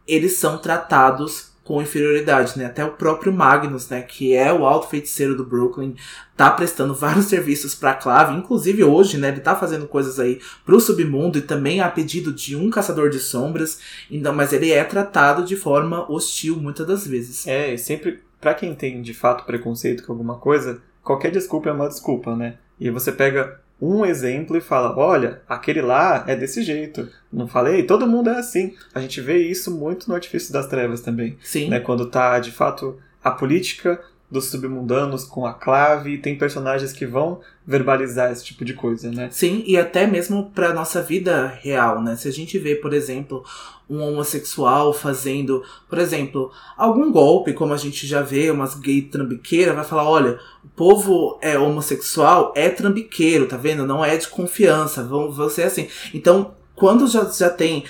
eles são tratados com inferioridade, né? Até o próprio Magnus, né, que é o alto feiticeiro do Brooklyn, tá prestando vários serviços para Clave, inclusive hoje, né, ele tá fazendo coisas aí pro submundo e também a pedido de um caçador de sombras, então, mas ele é tratado de forma hostil muitas das vezes. É, e sempre para quem tem de fato preconceito com alguma coisa, qualquer desculpa é uma desculpa, né? E você pega um exemplo e fala: olha, aquele lá é desse jeito. Não falei? Todo mundo é assim. A gente vê isso muito no Artifício das Trevas também. Sim. Né? Quando tá, de fato, a política dos submundanos com a clave, tem personagens que vão verbalizar esse tipo de coisa, né? Sim, e até mesmo pra nossa vida real, né? Se a gente vê, por exemplo, um homossexual fazendo, por exemplo, algum golpe, como a gente já vê, umas gay trambiqueira, vai falar, olha, o povo é homossexual, é trambiqueiro, tá vendo? Não é de confiança, vão, ser assim. Então, quando já, já tem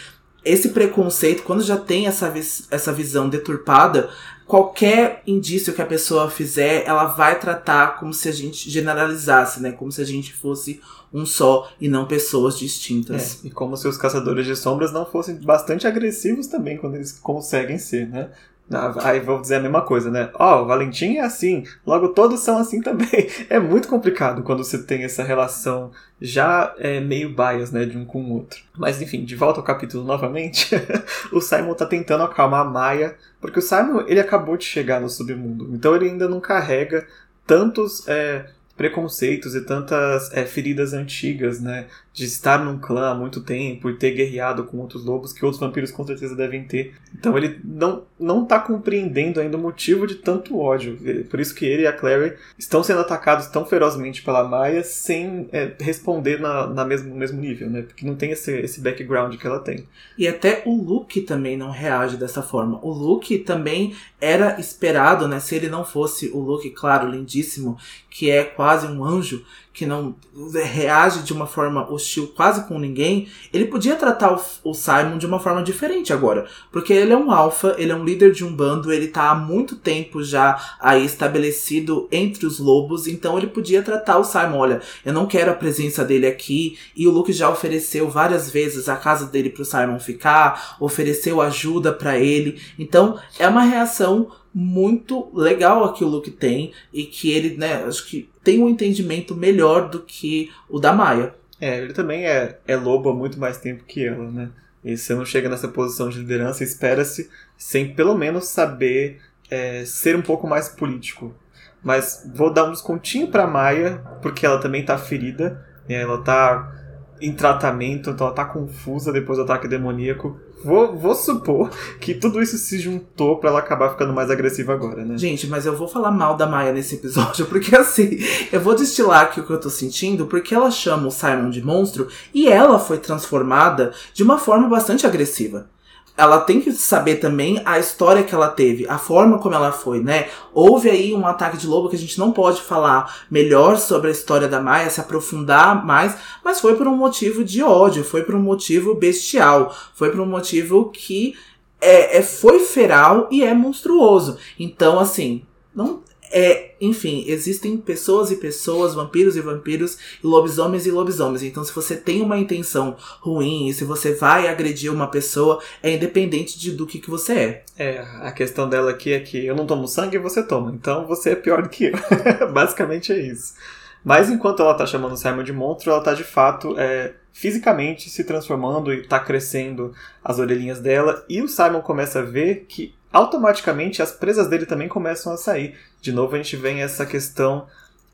esse preconceito, quando já tem essa, essa visão deturpada, qualquer indício que a pessoa fizer, ela vai tratar como se a gente generalizasse, né? Como se a gente fosse um só e não pessoas distintas. É, e como se os caçadores de sombras não fossem bastante agressivos também quando eles conseguem ser, né? Ah, aí vou dizer a mesma coisa, né? Ó, oh, o Valentim é assim, logo todos são assim também. É muito complicado quando você tem essa relação já é, meio bias, né, de um com o outro. Mas enfim, de volta ao capítulo novamente, o Simon tá tentando acalmar a Maia, porque o Simon ele acabou de chegar no submundo, então ele ainda não carrega tantos é, preconceitos e tantas é, feridas antigas, né? De estar num clã há muito tempo e ter guerreado com outros lobos que outros vampiros com certeza devem ter. Então ele não, não tá compreendendo ainda o motivo de tanto ódio. Por isso que ele e a Clary estão sendo atacados tão ferozmente pela Maia sem é, responder na, na mesmo, no mesmo nível, né? Porque não tem esse, esse background que ela tem. E até o Luke também não reage dessa forma. O Luke também era esperado, né? Se ele não fosse o Luke, claro, lindíssimo, que é quase um anjo, que não reage de uma forma hostil quase com ninguém, ele podia tratar o, Simon de uma forma diferente agora. Porque ele é um alfa, ele é um líder de um bando, ele tá há muito tempo já aí estabelecido entre os lobos, então ele podia tratar o Simon, olha, eu não quero a presença dele aqui, e o Luke já ofereceu várias vezes a casa dele pro Simon ficar, ofereceu ajuda para ele. Então, é uma reação muito legal aqui que tem e que ele, né, acho que tem um entendimento melhor do que o da Maia. É, ele também é, é lobo há muito mais tempo que ela, né? E você não chega nessa posição de liderança, espera-se sem pelo menos saber é, ser um pouco mais político. Mas vou dar um descontinho pra Maia, porque ela também tá ferida, né? ela tá em tratamento, então ela tá confusa depois do ataque demoníaco. Vou, vou supor que tudo isso se juntou para ela acabar ficando mais agressiva agora, né? Gente, mas eu vou falar mal da Maia nesse episódio, porque assim, eu vou destilar aqui o que eu tô sentindo, porque ela chama o Simon de monstro e ela foi transformada de uma forma bastante agressiva ela tem que saber também a história que ela teve, a forma como ela foi, né? Houve aí um ataque de lobo que a gente não pode falar melhor sobre a história da Maia, se aprofundar mais, mas foi por um motivo de ódio, foi por um motivo bestial, foi por um motivo que é, é foi feral e é monstruoso. Então, assim, não é, enfim, existem pessoas e pessoas, vampiros e vampiros, lobisomens e lobisomens. Então, se você tem uma intenção ruim, e se você vai agredir uma pessoa, é independente de, do que, que você é. É, a questão dela aqui é que eu não tomo sangue e você toma. Então, você é pior do que eu. Basicamente é isso. Mas enquanto ela tá chamando o Simon de monstro, ela tá de fato é, fisicamente se transformando e tá crescendo as orelhinhas dela. E o Simon começa a ver que automaticamente as presas dele também começam a sair. De novo, a gente vem essa questão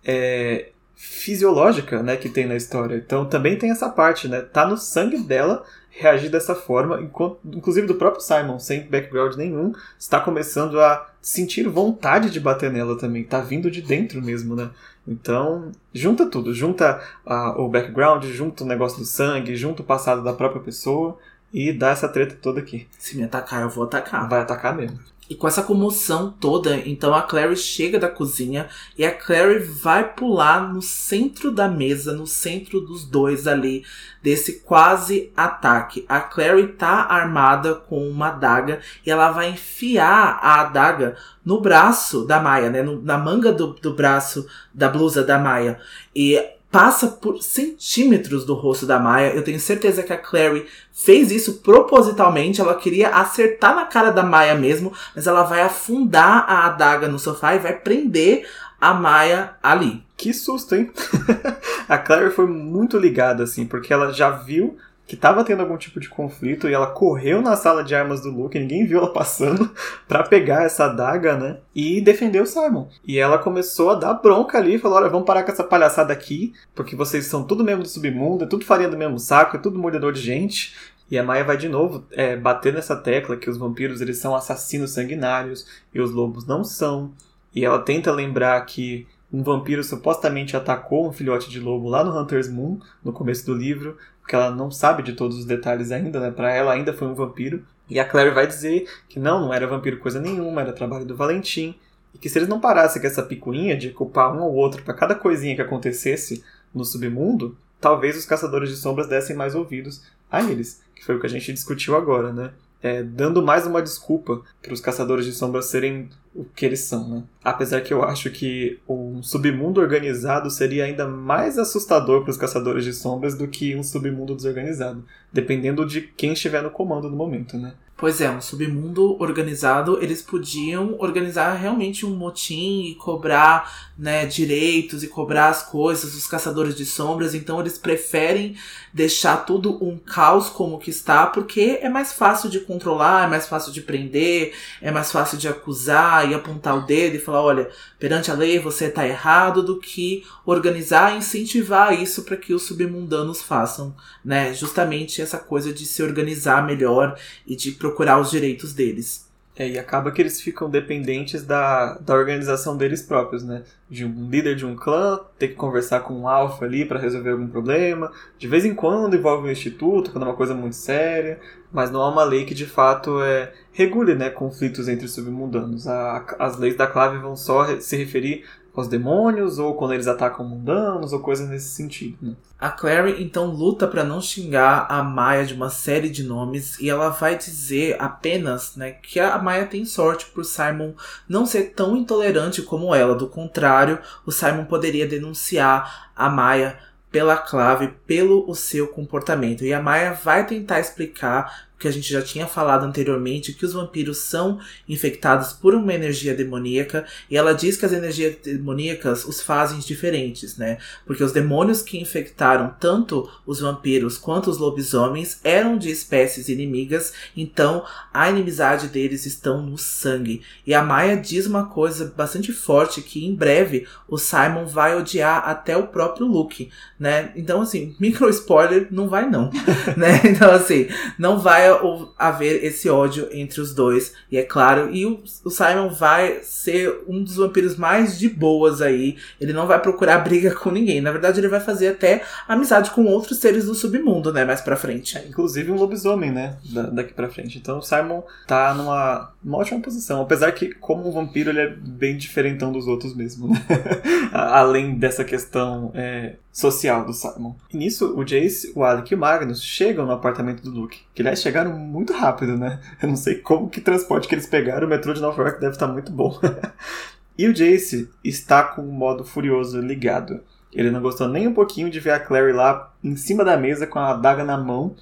é, fisiológica né, que tem na história. Então também tem essa parte, né? Tá no sangue dela reagir dessa forma, inclusive do próprio Simon, sem background nenhum, está começando a sentir vontade de bater nela também. Tá vindo de dentro mesmo, né? Então, junta tudo. Junta uh, o background, junta o negócio do sangue, junta o passado da própria pessoa e dá essa treta toda aqui. Se me atacar, eu vou atacar. Vai atacar mesmo. E com essa comoção toda, então a Clary chega da cozinha e a Clary vai pular no centro da mesa, no centro dos dois ali, desse quase ataque. A Clary tá armada com uma adaga e ela vai enfiar a adaga no braço da Maia, né? No, na manga do, do braço da blusa da Maia. E passa por centímetros do rosto da Maia. Eu tenho certeza que a Clary fez isso propositalmente. Ela queria acertar na cara da Maia mesmo, mas ela vai afundar a adaga no sofá e vai prender a Maia ali. Que susto, hein? a Clary foi muito ligada, assim, porque ela já viu que estava tendo algum tipo de conflito e ela correu na sala de armas do Luke, ninguém viu ela passando para pegar essa adaga, né? E defender o Simon. E ela começou a dar bronca ali, falou: "Olha, vamos parar com essa palhaçada aqui, porque vocês são tudo mesmo do submundo, é tudo farinha do mesmo saco, é tudo mordedor de gente". E a Maia vai de novo é, bater nessa tecla que os vampiros eles são assassinos sanguinários e os lobos não são. E ela tenta lembrar que um vampiro supostamente atacou um filhote de lobo lá no Hunter's Moon, no começo do livro, porque ela não sabe de todos os detalhes ainda, né? Para ela ainda foi um vampiro. E a Claire vai dizer que não, não era vampiro coisa nenhuma, era trabalho do Valentim. E que se eles não parassem com essa picuinha de culpar um ou outro para cada coisinha que acontecesse no submundo, talvez os caçadores de sombras dessem mais ouvidos a eles. Que foi o que a gente discutiu agora, né? É, dando mais uma desculpa para os caçadores de sombras serem o que eles são, né? Apesar que eu acho que um submundo organizado seria ainda mais assustador para os caçadores de sombras do que um submundo desorganizado, dependendo de quem estiver no comando no momento, né? Pois é, um submundo organizado, eles podiam organizar realmente um motim e cobrar né, direitos e cobrar as coisas dos caçadores de sombras, então eles preferem deixar tudo um caos como que está, porque é mais fácil de controlar, é mais fácil de prender, é mais fácil de acusar e apontar o dedo e falar, olha, perante a lei você está errado, do que organizar e incentivar isso para que os submundanos façam, né? Justamente essa coisa de se organizar melhor e de os direitos deles. É, e acaba que eles ficam dependentes da, da organização deles próprios, né? De um líder de um clã, ter que conversar com um alfa ali para resolver algum problema. De vez em quando envolve um instituto, quando é uma coisa muito séria. Mas não há uma lei que de fato é, regule né, conflitos entre submundanos. A, as leis da clave vão só se referir aos demônios, ou quando eles atacam mundanos, ou coisas nesse sentido. Né? A Clary então luta para não xingar a Maia de uma série de nomes e ela vai dizer apenas, né, que a Maia tem sorte por Simon não ser tão intolerante como ela. Do contrário, o Simon poderia denunciar a Maia pela clave, pelo o seu comportamento. E a Maia vai tentar explicar que a gente já tinha falado anteriormente, que os vampiros são infectados por uma energia demoníaca, e ela diz que as energias demoníacas os fazem diferentes, né? Porque os demônios que infectaram tanto os vampiros quanto os lobisomens eram de espécies inimigas, então a inimizade deles estão no sangue. E a Maia diz uma coisa bastante forte que em breve o Simon vai odiar até o próprio Luke, né? Então assim, micro spoiler, não vai não, né? Então assim, não vai haver esse ódio entre os dois. E é claro, e o, o, Simon vai ser um dos vampiros mais de boas aí. Ele não vai procurar briga com ninguém. Na verdade, ele vai fazer até amizade com outros seres do submundo, né? Mais pra frente. É, inclusive um lobisomem, né? Da, daqui pra frente. Então o Simon tá numa, numa ótima posição. Apesar que, como um vampiro, ele é bem diferentão dos outros mesmo, né? Além dessa questão é, social do Simon. E nisso, o Jace, o Alec e o Magnus chegam no apartamento do Luke. Que aliás chegaram muito rápido, né? Eu não sei como que transporte que eles pegaram, o metrô de Nova York deve estar muito bom. e o Jace está com o modo furioso ligado. Ele não gostou nem um pouquinho de ver a Clary lá em cima da mesa com a adaga na mão,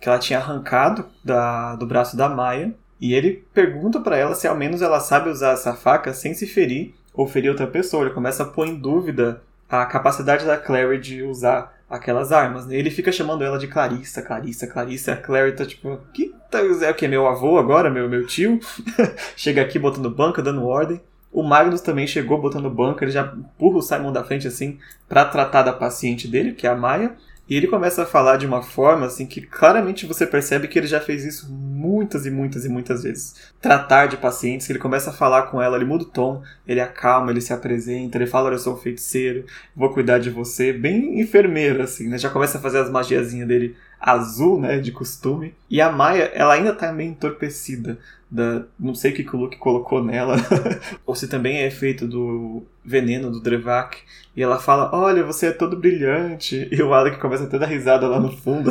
que ela tinha arrancado da, do braço da Maia. E ele pergunta para ela se ao menos ela sabe usar essa faca sem se ferir ou ferir outra pessoa. Ele começa a pôr em dúvida a capacidade da Clary de usar aquelas armas. Né? Ele fica chamando ela de Clarissa, Clarissa, Clarissa. A Clary tá tipo, que tá, é o que? Meu avô agora? Meu, meu tio? Chega aqui botando banca, dando ordem. O Magnus também chegou botando banca, ele já empurra o Simon da frente assim para tratar da paciente dele, que é a Maia. E ele começa a falar de uma forma assim que claramente você percebe que ele já fez isso muitas e muitas e muitas vezes. Tratar de pacientes, ele começa a falar com ela, ele muda o tom, ele acalma, ele se apresenta, ele fala: Eu sou um feiticeiro, vou cuidar de você. Bem enfermeiro, assim, né? Já começa a fazer as magiazinhas dele azul, né? De costume. E a Maia, ela ainda tá meio entorpecida da, não sei o que, que o Luke colocou nela, ou se também é efeito do veneno do Drevak, e ela fala, olha, você é todo brilhante, e o Alec começa a ter dar risada lá no fundo.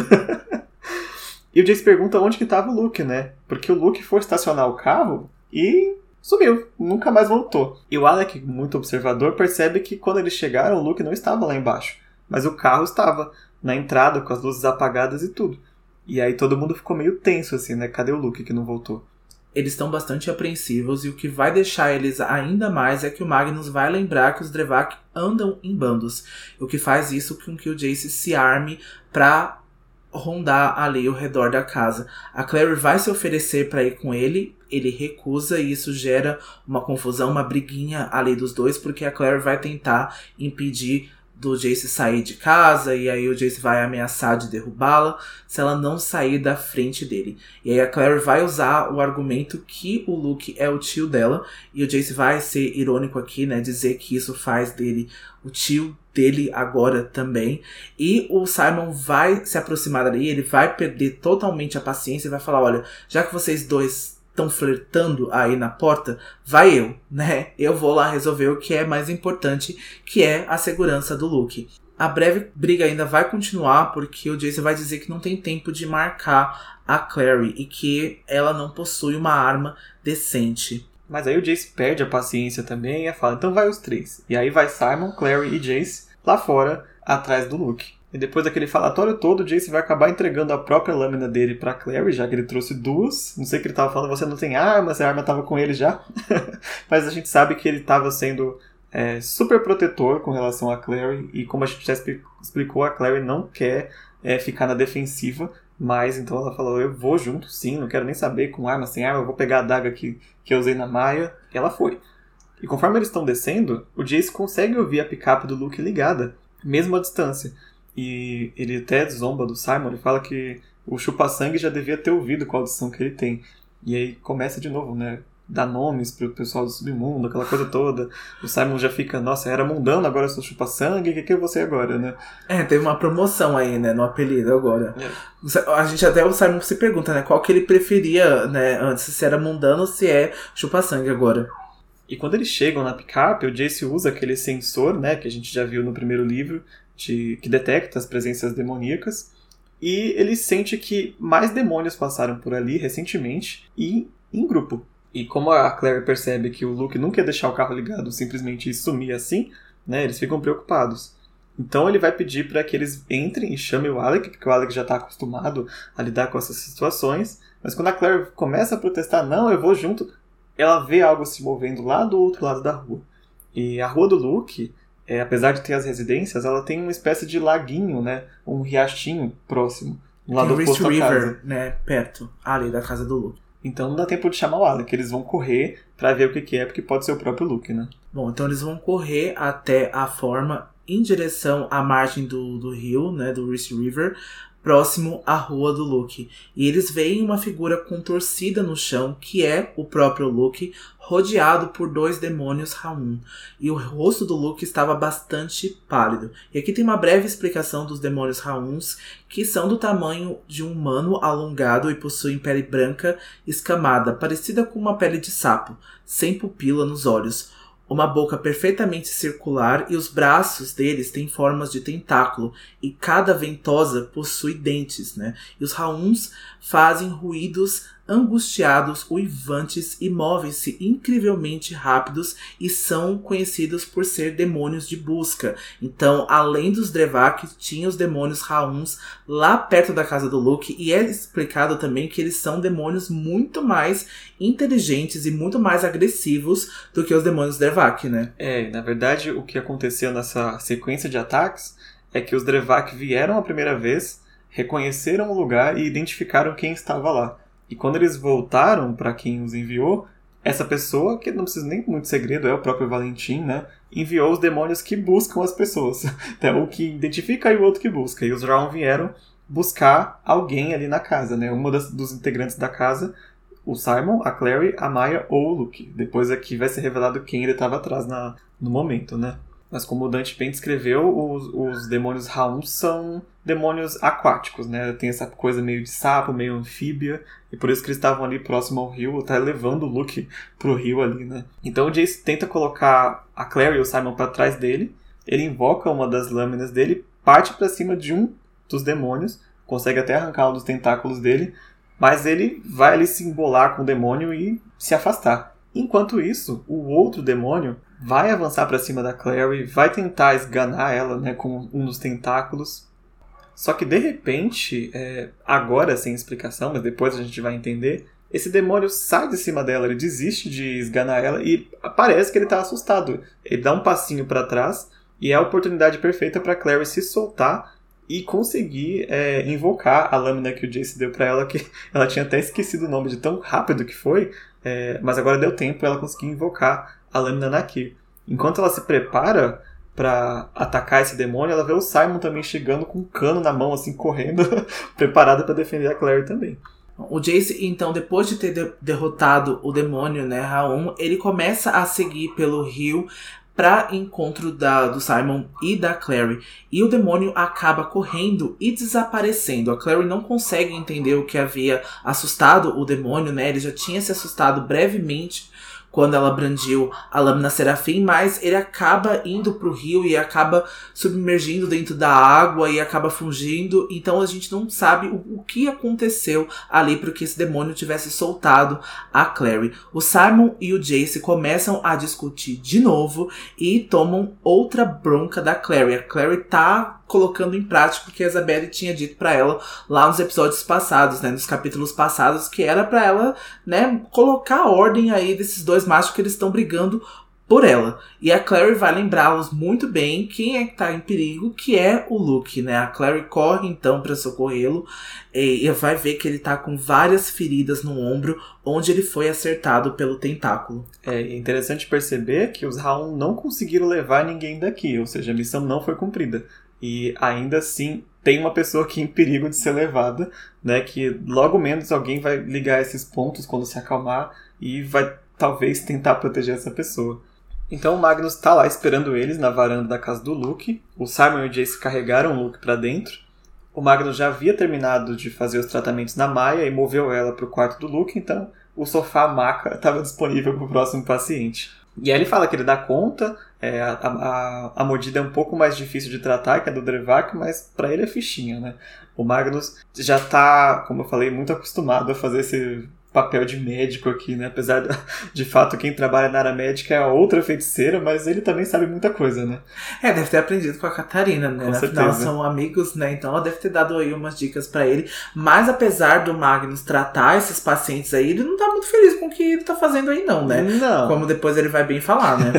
e o Jace pergunta onde que tava o Luke, né? Porque o Luke foi estacionar o carro e sumiu, nunca mais voltou. E o Alec, muito observador, percebe que quando eles chegaram, o Luke não estava lá embaixo, mas o carro estava na entrada com as luzes apagadas e tudo. E aí todo mundo ficou meio tenso assim, né? Cadê o Luke que não voltou? Eles estão bastante apreensivos e o que vai deixar eles ainda mais é que o Magnus vai lembrar que os Drevak andam em bandos, o que faz isso com que o Jace se arme para rondar ali ao redor da casa. A Clary vai se oferecer para ir com ele, ele recusa e isso gera uma confusão, uma briguinha ali dos dois, porque a Clary vai tentar impedir do Jace sair de casa e aí o Jace vai ameaçar de derrubá-la se ela não sair da frente dele. E aí a Claire vai usar o argumento que o Luke é o tio dela e o Jace vai ser irônico aqui, né, dizer que isso faz dele o tio dele agora também. E o Simon vai se aproximar dali, ele vai perder totalmente a paciência e vai falar: "Olha, já que vocês dois estão flertando aí na porta, vai eu, né? Eu vou lá resolver o que é mais importante, que é a segurança do Luke. A breve briga ainda vai continuar porque o Jason vai dizer que não tem tempo de marcar a Clary e que ela não possui uma arma decente. Mas aí o Jace perde a paciência também e fala: então vai os três. E aí vai Simon, Clary e Jace lá fora atrás do Luke. E depois daquele falatório todo, o Jace vai acabar entregando a própria lâmina dele pra Clary, já que ele trouxe duas. Não sei o que ele tava falando, você não tem arma, se a arma tava com ele já. Mas a gente sabe que ele tava sendo é, super protetor com relação a Clary. E como a gente já explicou, a Clary não quer é, ficar na defensiva. Mas então ela falou: Eu vou junto, sim, não quero nem saber com arma, sem arma, eu vou pegar a adaga que, que eu usei na Maia. E ela foi. E conforme eles estão descendo, o Jace consegue ouvir a picape do Luke ligada, mesmo à distância. E ele até zomba do Simon, ele fala que o chupa-sangue já devia ter ouvido a audição que ele tem. E aí começa de novo, né? Dar nomes pro pessoal do submundo, aquela coisa toda. O Simon já fica, nossa, era mundano, agora eu sou chupa-sangue, o que, que é você agora, né? É, teve uma promoção aí, né, no apelido agora. É. A gente até, o Simon se pergunta, né, qual que ele preferia, né, antes, se era mundano ou se é chupa-sangue agora. E quando eles chegam na picape, o Jace usa aquele sensor, né, que a gente já viu no primeiro livro, de, que detecta as presenças demoníacas. E ele sente que mais demônios passaram por ali recentemente e em grupo. E como a Claire percebe que o Luke não quer deixar o carro ligado simplesmente sumir assim, né, eles ficam preocupados. Então ele vai pedir para que eles entrem e chamem o Alec, porque o Alec já está acostumado a lidar com essas situações. Mas quando a Claire começa a protestar, não, eu vou junto, ela vê algo se movendo lá do outro lado da rua. E a rua do Luke é, apesar de ter as residências, ela tem uma espécie de laguinho, né? Um riachinho próximo. Um lado tem oposto River, casa. né? Perto, ali da casa do Luke. Então não dá tempo de chamar o Alec, eles vão correr para ver o que, que é, porque pode ser o próprio Luke, né? Bom, então eles vão correr até a forma em direção à margem do, do rio, né? Do Reese River, próximo à rua do Luke. E eles veem uma figura contorcida no chão, que é o próprio Luke, rodeado por dois demônios Raum. E o rosto do Luke estava bastante pálido. E aqui tem uma breve explicação dos demônios Rauns, que são do tamanho de um humano alongado e possuem pele branca escamada, parecida com uma pele de sapo, sem pupila nos olhos uma boca perfeitamente circular e os braços deles têm formas de tentáculo e cada ventosa possui dentes, né? E os rauns fazem ruídos angustiados, uivantes e movem-se incrivelmente rápidos e são conhecidos por ser demônios de busca. Então, além dos Drevak, tinha os demônios Rauns lá perto da casa do Luke e é explicado também que eles são demônios muito mais inteligentes e muito mais agressivos do que os demônios Drevak, né? É, na verdade, o que aconteceu nessa sequência de ataques é que os Drevak vieram a primeira vez, reconheceram o lugar e identificaram quem estava lá. E quando eles voltaram para quem os enviou, essa pessoa, que não precisa nem muito segredo, é o próprio Valentim, né? Enviou os demônios que buscam as pessoas. Então, que identifica e o outro que busca. E os Raun vieram buscar alguém ali na casa, né? Uma das, dos integrantes da casa, o Simon, a Clary, a Maya ou o Luke. Depois aqui vai ser revelado quem ele estava atrás na, no momento, né? Mas como o Dante bem descreveu, os, os demônios Raum são demônios aquáticos, né? Tem essa coisa meio de sapo, meio anfíbia, e por isso que eles estavam ali próximo ao rio, até levando o Luke pro rio ali, né? Então o Jace tenta colocar a Claire e o Simon para trás dele, ele invoca uma das lâminas dele, parte para cima de um dos demônios, consegue até arrancar um dos tentáculos dele, mas ele vai ali se embolar com o demônio e se afastar. Enquanto isso, o outro demônio vai avançar para cima da Clary, vai tentar esganar ela né, com um dos tentáculos. Só que de repente, é, agora sem explicação, mas depois a gente vai entender, esse demônio sai de cima dela, ele desiste de esganar ela e parece que ele está assustado. Ele dá um passinho para trás e é a oportunidade perfeita para Clary se soltar e conseguir é, invocar a lâmina que o Jace deu para ela, que ela tinha até esquecido o nome de tão rápido que foi, é, mas agora deu tempo ela conseguir invocar a lâmina Nakir. Enquanto ela se prepara para atacar esse demônio, ela vê o Simon também chegando com um cano na mão, assim, correndo, preparada para defender a Claire também. O Jace, então, depois de ter de derrotado o demônio, né, Raon, ele começa a seguir pelo rio para encontro da, do Simon e da Clary. E o demônio acaba correndo e desaparecendo. A Clary não consegue entender o que havia assustado o demônio, né? Ele já tinha se assustado brevemente quando ela brandiu a lâmina serafim, mas ele acaba indo pro rio e acaba submergindo dentro da água e acaba fugindo. Então a gente não sabe o, o que aconteceu ali para que esse demônio tivesse soltado a Clary. O Simon e o Jace começam a discutir de novo e tomam outra bronca da Clary. A Clary tá colocando em prática o que a Isabelle tinha dito para ela lá nos episódios passados, né, nos capítulos passados, que era para ela, né, colocar ordem aí desses dois machos que eles estão brigando por ela. E a Clary vai lembrá-los muito bem quem é que tá em perigo, que é o Luke, né? A Clary corre então para socorrê-lo e vai ver que ele tá com várias feridas no ombro, onde ele foi acertado pelo tentáculo. É interessante perceber que os Raon não conseguiram levar ninguém daqui, ou seja, a missão não foi cumprida. E ainda assim tem uma pessoa aqui em perigo de ser levada, né? Que logo menos alguém vai ligar esses pontos quando se acalmar e vai talvez tentar proteger essa pessoa. Então o Magnus está lá esperando eles na varanda da casa do Luke. O Simon e o Jace carregaram o Luke para dentro. O Magnus já havia terminado de fazer os tratamentos na Maia e moveu ela para o quarto do Luke, então o sofá maca estava disponível para o próximo paciente. E aí ele fala que ele dá conta, é, a, a, a, mordida é um pouco mais difícil de tratar que a do Drevak, mas para ele é fichinha, né? O Magnus já está, como eu falei, muito acostumado a fazer esse papel de médico aqui, né? Apesar de, de fato quem trabalha na área médica é a outra feiticeira, mas ele também sabe muita coisa, né? É, deve ter aprendido com a Catarina, né? Com Afinal, são amigos, né? Então ela deve ter dado aí umas dicas para ele. Mas apesar do Magnus tratar esses pacientes aí, ele não tá muito feliz com o que ele tá fazendo aí, não, né? Não. Como depois ele vai bem falar, né?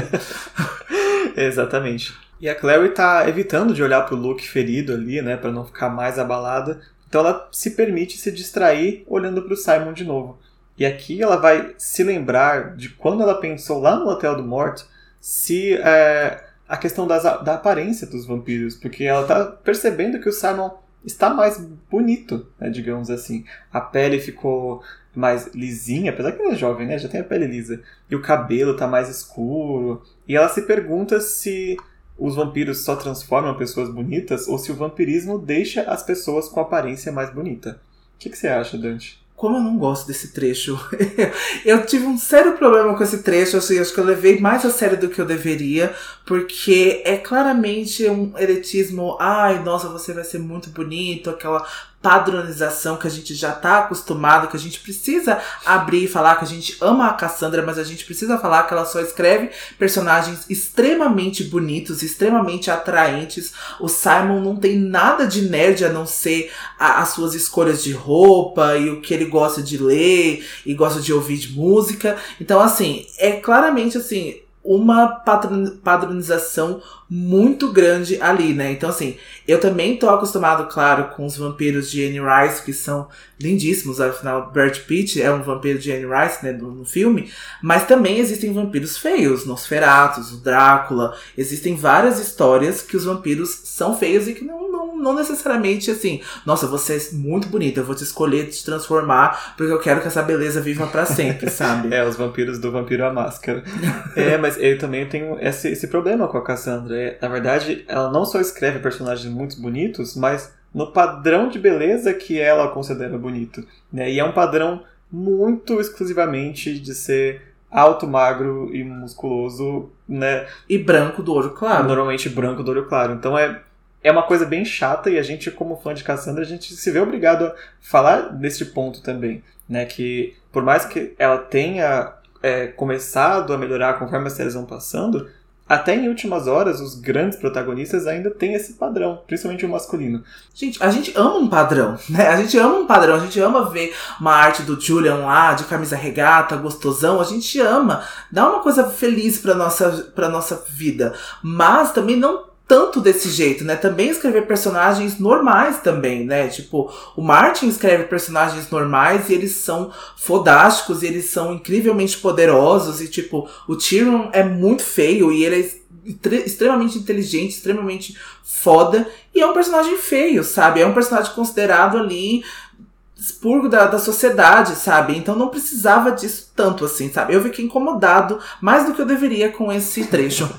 Exatamente. E a Clary tá evitando de olhar pro Luke ferido ali, né, para não ficar mais abalada. Então ela se permite se distrair olhando pro Simon de novo. E aqui ela vai se lembrar de quando ela pensou lá no Hotel do Morto se é, a questão das, da aparência dos vampiros, porque ela tá percebendo que o Simon está mais bonito, né, digamos assim. A pele ficou mais lisinha, apesar que ele é jovem, né? Já tem a pele lisa. E o cabelo tá mais escuro. E ela se pergunta se os vampiros só transformam pessoas bonitas ou se o vampirismo deixa as pessoas com aparência mais bonita. O que, que você acha, Dante? Como eu não gosto desse trecho. eu tive um sério problema com esse trecho, assim, acho que eu levei mais a sério do que eu deveria, porque é claramente um eretismo, ai, nossa, você vai ser muito bonito, aquela padronização que a gente já tá acostumado, que a gente precisa abrir e falar que a gente ama a Cassandra, mas a gente precisa falar que ela só escreve personagens extremamente bonitos, extremamente atraentes. O Simon não tem nada de nerd a não ser a, as suas escolhas de roupa e o que ele gosta de ler e gosta de ouvir de música. Então, assim, é claramente assim uma padronização muito grande ali, né? Então, assim, eu também tô acostumado, claro, com os vampiros de Anne Rice, que são lindíssimos, afinal, Brad Pitt é um vampiro de Anne Rice, né, no, no filme, mas também existem vampiros feios, Nosferatus, o Drácula, existem várias histórias que os vampiros são feios e que não, não, necessariamente, assim, nossa, você é muito bonita, eu vou te escolher te transformar porque eu quero que essa beleza viva para sempre, sabe? É, os vampiros do Vampiro à Máscara. é, mas eu também tenho esse, esse problema com a Cassandra. É, na verdade, ela não só escreve personagens muito bonitos, mas no padrão de beleza que ela considera bonito. Né? E é um padrão muito exclusivamente de ser alto, magro e musculoso, né? E branco do olho claro. Normalmente branco do olho claro. Então é, é uma coisa bem chata e a gente, como fã de Cassandra, a gente se vê obrigado a falar nesse ponto também. Né? Que por mais que ela tenha é, começado a melhorar conforme as séries vão passando, até em últimas horas, os grandes protagonistas ainda têm esse padrão, principalmente o masculino. Gente, a gente ama um padrão, né? A gente ama um padrão, a gente ama ver uma arte do Julian lá, de camisa regata, gostosão, a gente ama. Dá uma coisa feliz pra nossa, pra nossa vida. Mas também não tanto desse jeito, né? Também escrever personagens normais também, né? Tipo, o Martin escreve personagens normais e eles são fodásticos e eles são incrivelmente poderosos e tipo, o Tyrion é muito feio e ele é extremamente inteligente, extremamente foda e é um personagem feio, sabe? É um personagem considerado ali expurgo da, da sociedade, sabe? Então não precisava disso tanto assim, sabe? Eu fiquei incomodado mais do que eu deveria com esse trecho.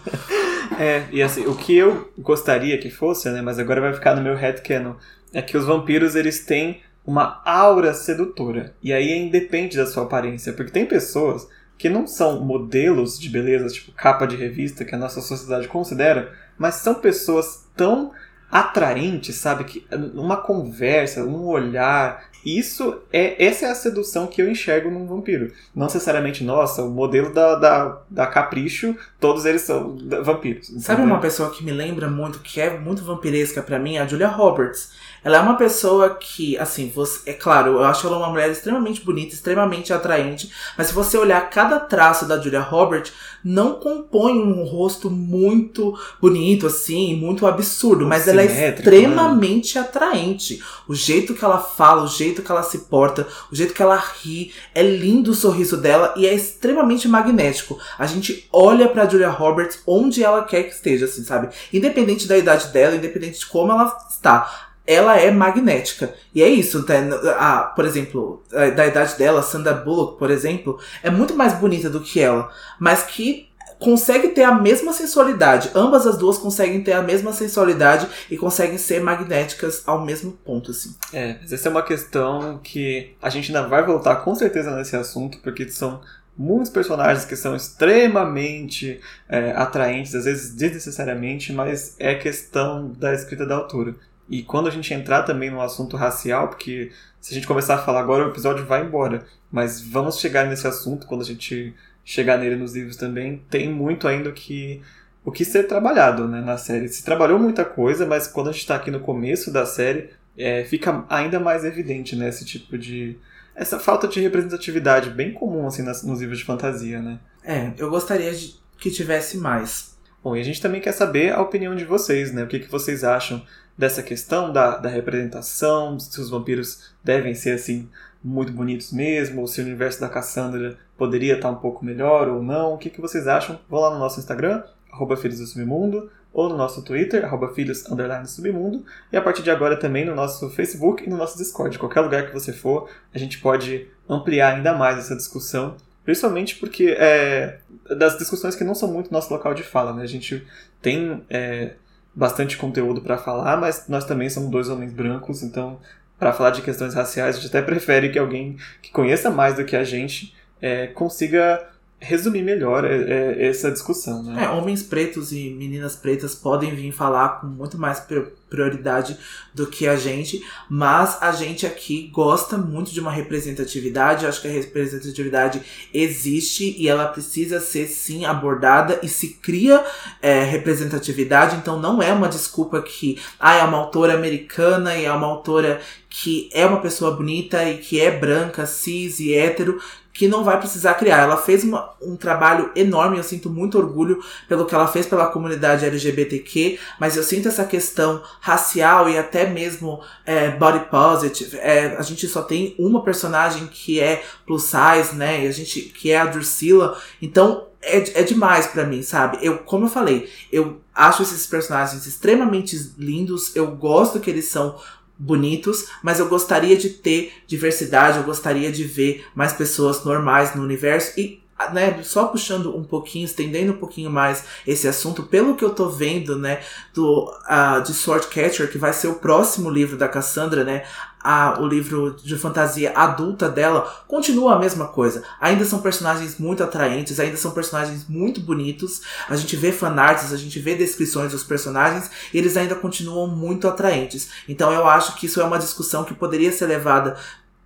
É, e assim, o que eu gostaria que fosse, né, mas agora vai ficar no meu headcanon, é que os vampiros, eles têm uma aura sedutora. E aí independe da sua aparência, porque tem pessoas que não são modelos de beleza, tipo capa de revista, que a nossa sociedade considera, mas são pessoas tão atraentes, sabe? Que uma conversa, um olhar, isso é essa é a sedução que eu enxergo num vampiro. Não necessariamente, nossa, o modelo da, da, da Capricho, todos eles são vampiros. Sabe uma pessoa que me lembra muito, que é muito vampiresca para mim? A Julia Roberts. Ela é uma pessoa que, assim, você, é claro, eu acho ela uma mulher extremamente bonita, extremamente atraente, mas se você olhar cada traço da Julia Roberts, não compõe um rosto muito bonito, assim, muito absurdo, mas ela é né? extremamente né? atraente. O jeito que ela fala, o jeito que ela se porta, o jeito que ela ri, é lindo o sorriso dela e é extremamente magnético. A gente olha pra Julia Roberts onde ela quer que esteja, assim, sabe? Independente da idade dela, independente de como ela está ela é magnética. E é isso, tá? a, por exemplo, da idade dela, Sandra Bullock, por exemplo, é muito mais bonita do que ela, mas que consegue ter a mesma sensualidade. Ambas as duas conseguem ter a mesma sensualidade e conseguem ser magnéticas ao mesmo ponto, assim. É, mas essa é uma questão que a gente ainda vai voltar com certeza nesse assunto, porque são muitos personagens que são extremamente é, atraentes, às vezes desnecessariamente, mas é questão da escrita da autora. E quando a gente entrar também no assunto racial, porque se a gente começar a falar agora, o episódio vai embora. Mas vamos chegar nesse assunto quando a gente chegar nele nos livros também. Tem muito ainda que o que ser trabalhado né, na série. Se trabalhou muita coisa, mas quando a gente está aqui no começo da série, é, fica ainda mais evidente né, esse tipo de. essa falta de representatividade bem comum assim nas, nos livros de fantasia, né? É, eu gostaria de que tivesse mais. Bom, e a gente também quer saber a opinião de vocês, né? O que, que vocês acham dessa questão da, da representação, se os vampiros devem ser assim muito bonitos mesmo, ou se o universo da Cassandra poderia estar um pouco melhor ou não. O que, que vocês acham? Vão lá no nosso Instagram, arroba Filhos do Submundo, ou no nosso Twitter, arroba Filhos Submundo, e a partir de agora também no nosso Facebook e no nosso Discord. Qualquer lugar que você for, a gente pode ampliar ainda mais essa discussão, principalmente porque é das discussões que não são muito nosso local de fala, né? A gente tem é, bastante conteúdo para falar, mas nós também somos dois homens brancos, então para falar de questões raciais a gente até prefere que alguém que conheça mais do que a gente é, consiga resumir melhor é, é, essa discussão. Né? É, homens pretos e meninas pretas podem vir falar com muito mais prioridade do que a gente, mas a gente aqui gosta muito de uma representatividade. acho que a representatividade existe e ela precisa ser sim abordada e se cria é, representatividade. Então não é uma desculpa que ah, é uma autora americana e é uma autora que é uma pessoa bonita e que é branca, cis e hétero, que não vai precisar criar. Ela fez uma, um trabalho enorme, eu sinto muito orgulho pelo que ela fez pela comunidade LGBTQ, mas eu sinto essa questão racial e até mesmo é, body positive. É, a gente só tem uma personagem que é plus size, né? E a gente, que é a Drusilla. Então, é, é demais para mim, sabe? Eu, como eu falei, eu acho esses personagens extremamente lindos, eu gosto que eles são bonitos, mas eu gostaria de ter diversidade, eu gostaria de ver mais pessoas normais no universo e né, só puxando um pouquinho, estendendo um pouquinho mais esse assunto, pelo que eu tô vendo, né, do uh, de Swordcatcher, que vai ser o próximo livro da Cassandra, né, a, o livro de fantasia adulta dela continua a mesma coisa. Ainda são personagens muito atraentes, ainda são personagens muito bonitos. A gente vê fanarts, a gente vê descrições dos personagens e eles ainda continuam muito atraentes. Então eu acho que isso é uma discussão que poderia ser levada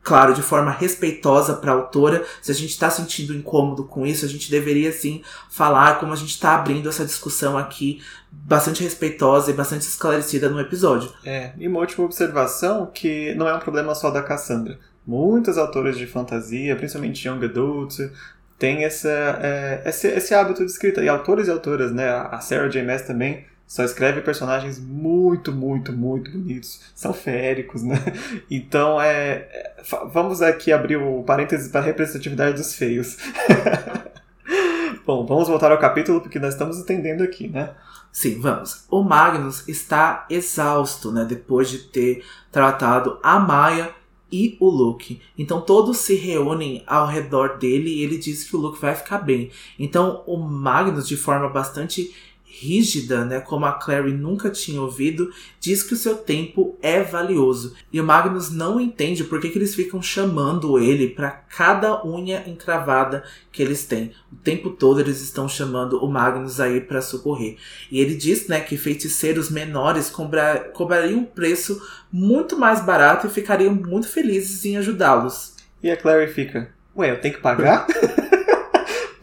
claro, de forma respeitosa para a autora. Se a gente está sentindo incômodo com isso, a gente deveria sim falar como a gente está abrindo essa discussão aqui, bastante respeitosa e bastante esclarecida no episódio. É, e uma última observação que não é um problema só da Cassandra. Muitas autoras de fantasia, principalmente young adult, têm essa, é, esse, esse hábito de escrita. E autores e autoras, né? A Sarah J. Maas também só escreve personagens muito, muito, muito bonitos. São féricos, né? Então, é, é vamos aqui abrir o parênteses para a representatividade dos feios. Bom, vamos voltar ao capítulo porque nós estamos entendendo aqui, né? Sim, vamos. O Magnus está exausto, né? Depois de ter tratado a Maia e o Luke. Então todos se reúnem ao redor dele e ele diz que o Luke vai ficar bem. Então o Magnus, de forma bastante rígida, né, como a Clary nunca tinha ouvido, diz que o seu tempo é valioso. E o Magnus não entende por que, que eles ficam chamando ele para cada unha encravada que eles têm. O tempo todo eles estão chamando o Magnus aí para socorrer. E ele diz, né, que feiticeiros menores cobra cobrariam um preço muito mais barato e ficariam muito felizes em ajudá-los. E a Clary fica, ué, eu tenho que pagar?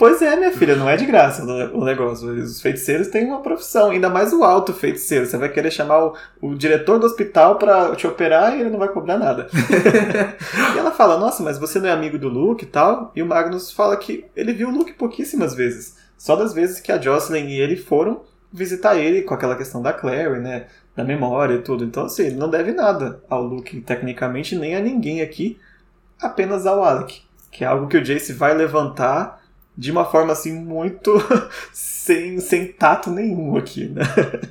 Pois é, minha filha, não é de graça o negócio. Os feiticeiros têm uma profissão, ainda mais o alto feiticeiro. Você vai querer chamar o, o diretor do hospital para te operar e ele não vai cobrar nada. e ela fala: Nossa, mas você não é amigo do Luke e tal? E o Magnus fala que ele viu o Luke pouquíssimas vezes. Só das vezes que a Jocelyn e ele foram visitar ele com aquela questão da Clary, né? Da memória e tudo. Então, assim, ele não deve nada ao Luke, tecnicamente, nem a ninguém aqui, apenas ao Alec. Que é algo que o Jace vai levantar de uma forma assim muito sem, sem tato nenhum aqui, né?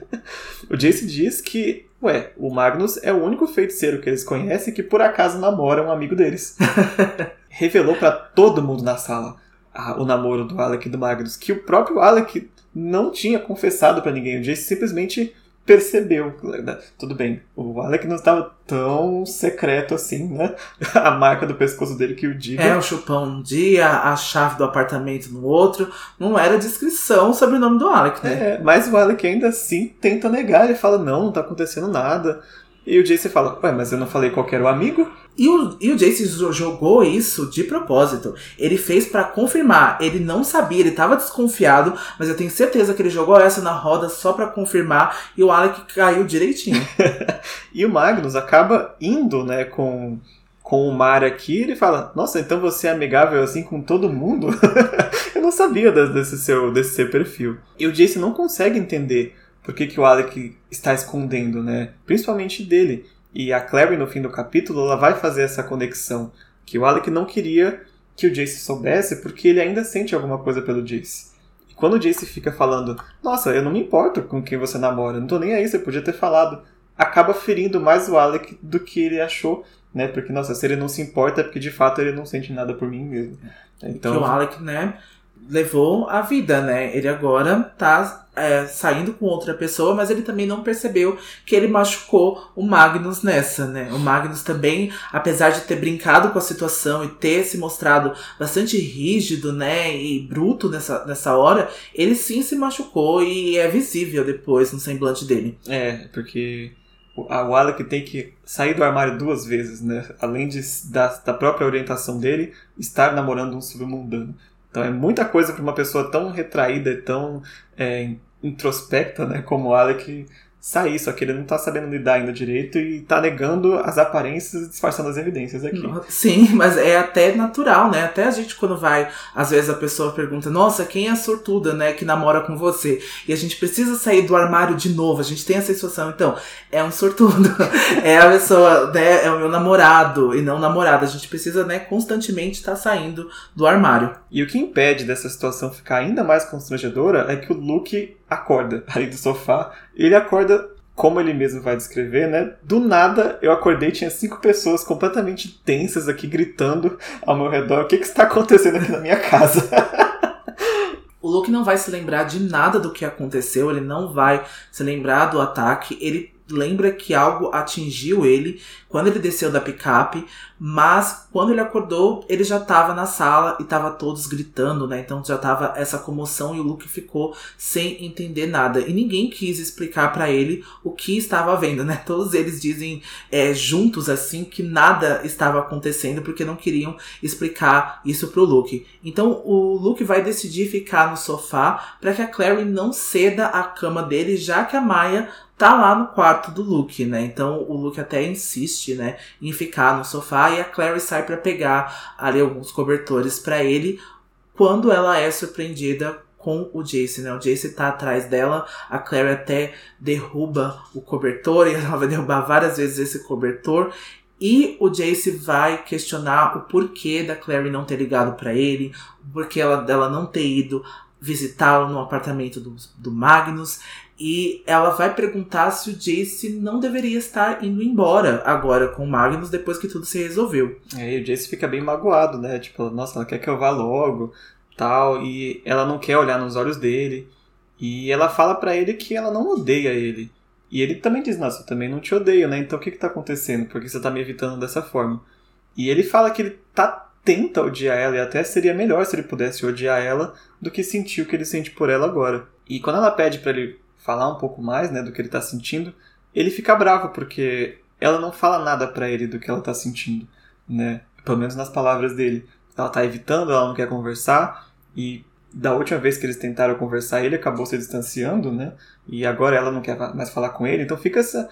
o Jace diz que, ué, o Magnus é o único feiticeiro que eles conhecem que por acaso namora um amigo deles. Revelou para todo mundo na sala a, o namoro do Alec e do Magnus, que o próprio Alec não tinha confessado para ninguém. O Jace simplesmente percebeu. Né? Tudo bem, o Alec não estava tão secreto assim, né? A marca do pescoço dele que o diga. É, o chupão um dia, a chave do apartamento no outro. Não era descrição sobre o nome do Alec, né? É, mas o Alec ainda assim tenta negar. Ele fala: não, não tá acontecendo nada. E o Jace fala: Ué, mas eu não falei qual era o amigo? E o, e o Jace jogou isso de propósito. Ele fez para confirmar. Ele não sabia, ele tava desconfiado, mas eu tenho certeza que ele jogou essa na roda só para confirmar e o Alec caiu direitinho. e o Magnus acaba indo, né, com, com o Mar aqui. Ele fala: Nossa, então você é amigável assim com todo mundo? eu não sabia desse seu, desse seu perfil. E o Jace não consegue entender por que, que o Alec está escondendo, né? Principalmente dele. E a Clary, no fim do capítulo, ela vai fazer essa conexão. Que o Alec não queria que o Jace soubesse porque ele ainda sente alguma coisa pelo Jace. E quando o Jace fica falando, nossa, eu não me importo com quem você namora, não tô nem aí, você podia ter falado. Acaba ferindo mais o Alec do que ele achou, né? Porque, nossa, se ele não se importa é porque de fato ele não sente nada por mim mesmo. Então, que o Alec, né, levou a vida, né? Ele agora tá é, saindo com outra pessoa, mas ele também não percebeu que ele machucou o Magnus nessa, né? O Magnus também, apesar de ter brincado com a situação e ter se mostrado bastante rígido, né? E bruto nessa, nessa hora, ele sim se machucou e é visível depois no semblante dele. É, porque o Alec tem que sair do armário duas vezes, né? Além de, da, da própria orientação dele, estar namorando um submundano. Então é muita coisa para uma pessoa tão retraída e tão é, introspecta, né, como o Alec sair, só que ele não tá sabendo lidar ainda direito e tá negando as aparências e disfarçando as evidências aqui. Sim, mas é até natural, né? Até a gente quando vai, às vezes a pessoa pergunta, nossa, quem é a sortuda, né, que namora com você? E a gente precisa sair do armário de novo, a gente tem essa situação, então, é um sortudo. é a pessoa, né, é o meu namorado e não namorada. A gente precisa, né, constantemente estar tá saindo do armário. E o que impede dessa situação ficar ainda mais constrangedora é que o Luke acorda ali do sofá. Ele acorda como ele mesmo vai descrever, né? Do nada eu acordei tinha cinco pessoas completamente tensas aqui gritando ao meu redor. O que, que está acontecendo aqui na minha casa? o Luke não vai se lembrar de nada do que aconteceu, ele não vai se lembrar do ataque, ele lembra que algo atingiu ele quando ele desceu da picape, mas quando ele acordou, ele já estava na sala e tava todos gritando, né? Então já tava essa comoção e o Luke ficou sem entender nada. E ninguém quis explicar para ele o que estava vendo, né? Todos eles dizem é, juntos assim que nada estava acontecendo porque não queriam explicar isso pro Luke. Então o Luke vai decidir ficar no sofá para que a Clary não ceda a cama dele, já que a Maya tá lá no quarto do Luke, né? Então o Luke até insiste, né, em ficar no sofá e a Clary sai para pegar ali alguns cobertores para ele quando ela é surpreendida com o Jace, né? O Jace tá atrás dela, a Clary até derruba o cobertor e ela vai derrubar várias vezes esse cobertor. E o Jace vai questionar o porquê da Clary não ter ligado para ele, o porquê ela, dela não ter ido visitá-lo no apartamento do, do Magnus. E ela vai perguntar se o Jace não deveria estar indo embora agora com o Magnus depois que tudo se resolveu. É, e o Jace fica bem magoado, né? Tipo, nossa, ela quer que eu vá logo, tal, e ela não quer olhar nos olhos dele. E ela fala para ele que ela não odeia ele. E ele também diz, nossa, eu também não te odeio, né? Então o que que tá acontecendo? Por que você tá me evitando dessa forma? E ele fala que ele tá tenta odiar ela e até seria melhor se ele pudesse odiar ela do que sentir o que ele sente por ela agora. E quando ela pede para ele falar um pouco mais, né, do que ele tá sentindo, ele fica bravo porque ela não fala nada para ele do que ela tá sentindo, né? Pelo menos nas palavras dele. Ela tá evitando, ela não quer conversar e da última vez que eles tentaram conversar, ele acabou se distanciando, né? E agora ela não quer mais falar com ele, então fica essa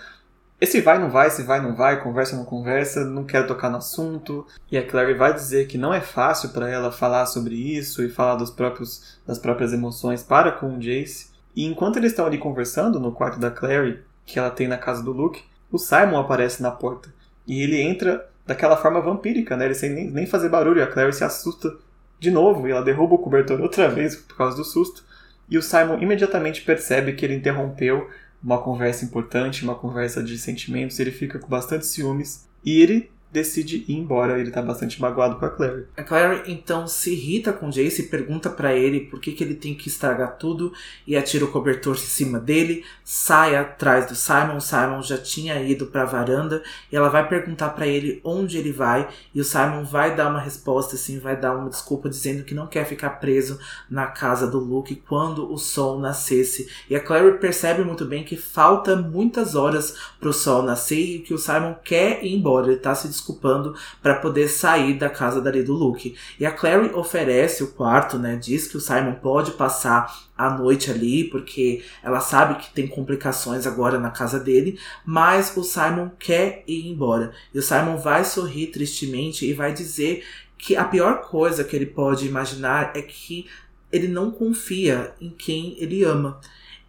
esse vai não vai, esse vai não vai, conversa não conversa, não quero tocar no assunto. E a Clary vai dizer que não é fácil para ela falar sobre isso e falar dos próprios, das próprias emoções para com o Jace. E enquanto eles estão ali conversando no quarto da Clary, que ela tem na casa do Luke, o Simon aparece na porta. E ele entra daquela forma vampírica, né? Ele sem nem, nem fazer barulho. A Clary se assusta de novo e ela derruba o cobertor outra vez por causa do susto. E o Simon imediatamente percebe que ele interrompeu uma conversa importante, uma conversa de sentimentos, ele fica com bastante ciúmes e ele decide ir embora. Ele tá bastante magoado com a Clary. A Clary então se irrita com Jace e pergunta para ele por que, que ele tem que estragar tudo e atira o cobertor em cima dele, sai atrás do Simon. Simon já tinha ido para a varanda e ela vai perguntar para ele onde ele vai e o Simon vai dar uma resposta assim, vai dar uma desculpa dizendo que não quer ficar preso na casa do Luke quando o sol nascesse. E a Clary percebe muito bem que falta muitas horas pro sol nascer e que o Simon quer ir embora. Ele tá se desculpando para poder sair da casa dali do Luke. E a Clary oferece o quarto, né? Diz que o Simon pode passar a noite ali, porque ela sabe que tem complicações agora na casa dele, mas o Simon quer ir embora. E o Simon vai sorrir tristemente e vai dizer que a pior coisa que ele pode imaginar é que ele não confia em quem ele ama.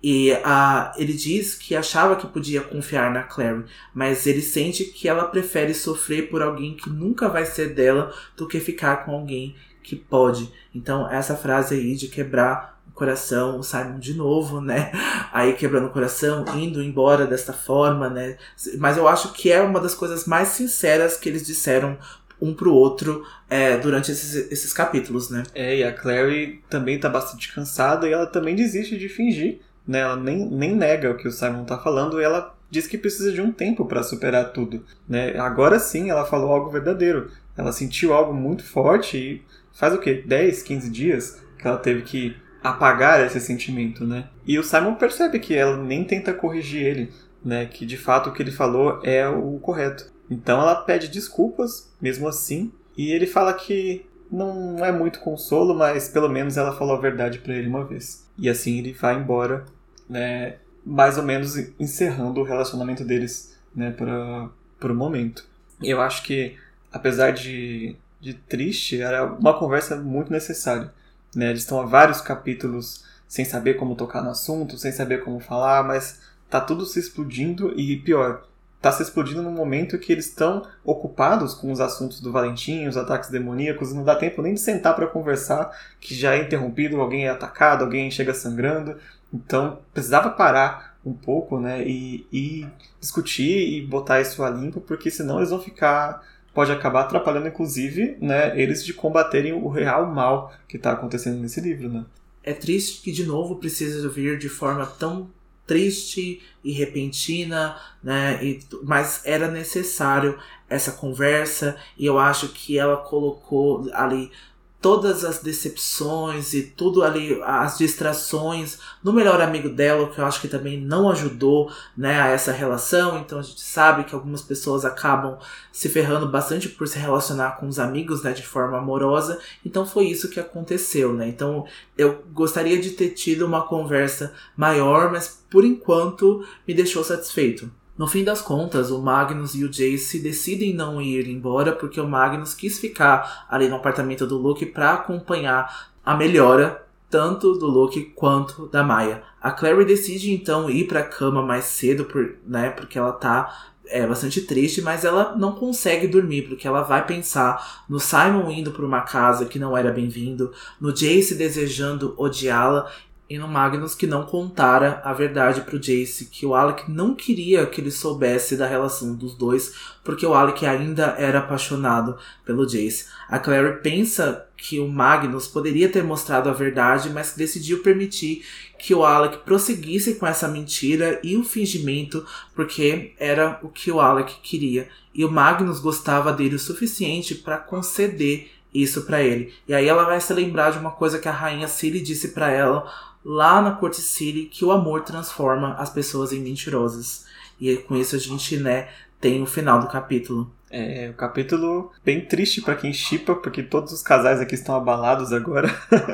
E uh, ele diz que achava que podia confiar na Clary, mas ele sente que ela prefere sofrer por alguém que nunca vai ser dela do que ficar com alguém que pode. Então, essa frase aí de quebrar o coração, o Simon de novo, né? Aí quebrando o coração, indo embora desta forma, né? Mas eu acho que é uma das coisas mais sinceras que eles disseram um pro outro é, durante esses, esses capítulos, né? É, e a Clary também tá bastante cansada e ela também desiste de fingir né? Ela nem, nem nega o que o Simon está falando, ela diz que precisa de um tempo para superar tudo, né? Agora sim ela falou algo verdadeiro. Ela sentiu algo muito forte e faz o quê? 10, 15 dias que ela teve que apagar esse sentimento, né? E o Simon percebe que ela nem tenta corrigir ele, né? Que de fato o que ele falou é o correto. Então ela pede desculpas, mesmo assim, e ele fala que não é muito consolo, mas pelo menos ela falou a verdade para ele uma vez. E assim ele vai embora né, mais ou menos encerrando o relacionamento deles né, para o momento. Eu acho que, apesar de, de triste, era uma conversa muito necessária. Né? Eles estão há vários capítulos sem saber como tocar no assunto, sem saber como falar, mas tá tudo se explodindo e pior, tá se explodindo no momento que eles estão ocupados com os assuntos do Valentim, os ataques demoníacos, não dá tempo nem de sentar para conversar, que já é interrompido, alguém é atacado, alguém chega sangrando. Então precisava parar um pouco, né, e, e discutir e botar isso a limpo, porque senão eles vão ficar pode acabar atrapalhando, inclusive, né, eles de combaterem o real mal que está acontecendo nesse livro, né. É triste que de novo precisa vir de forma tão triste e repentina, né? E, mas era necessário essa conversa e eu acho que ela colocou ali todas as decepções e tudo ali, as distrações no melhor amigo dela, que eu acho que também não ajudou, né, a essa relação. Então a gente sabe que algumas pessoas acabam se ferrando bastante por se relacionar com os amigos, né, de forma amorosa. Então foi isso que aconteceu, né? Então eu gostaria de ter tido uma conversa maior, mas por enquanto me deixou satisfeito. No fim das contas, o Magnus e o Jace decidem não ir embora porque o Magnus quis ficar ali no apartamento do Luke para acompanhar a melhora tanto do Luke quanto da Maya. A Clary decide então ir para a cama mais cedo, por, né, porque ela tá é bastante triste, mas ela não consegue dormir porque ela vai pensar no Simon indo para uma casa que não era bem-vindo, no Jace desejando odiá-la e no Magnus que não contara a verdade pro Jace, que o Alec não queria que ele soubesse da relação dos dois, porque o Alec ainda era apaixonado pelo Jace. A Clary pensa que o Magnus poderia ter mostrado a verdade, mas decidiu permitir que o Alec prosseguisse com essa mentira e o fingimento, porque era o que o Alec queria. E o Magnus gostava dele o suficiente para conceder isso para ele. E aí ela vai se lembrar de uma coisa que a rainha Ciri disse para ela lá na Corte City, que o amor transforma as pessoas em mentirosas. E com isso a gente, né, tem o final do capítulo. É, o capítulo bem triste para quem chipa, porque todos os casais aqui estão abalados agora.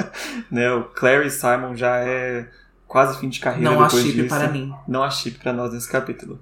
né, o Clary e Simon já é quase fim de carreira Não há chip disso. para mim. Não há chip para nós nesse capítulo.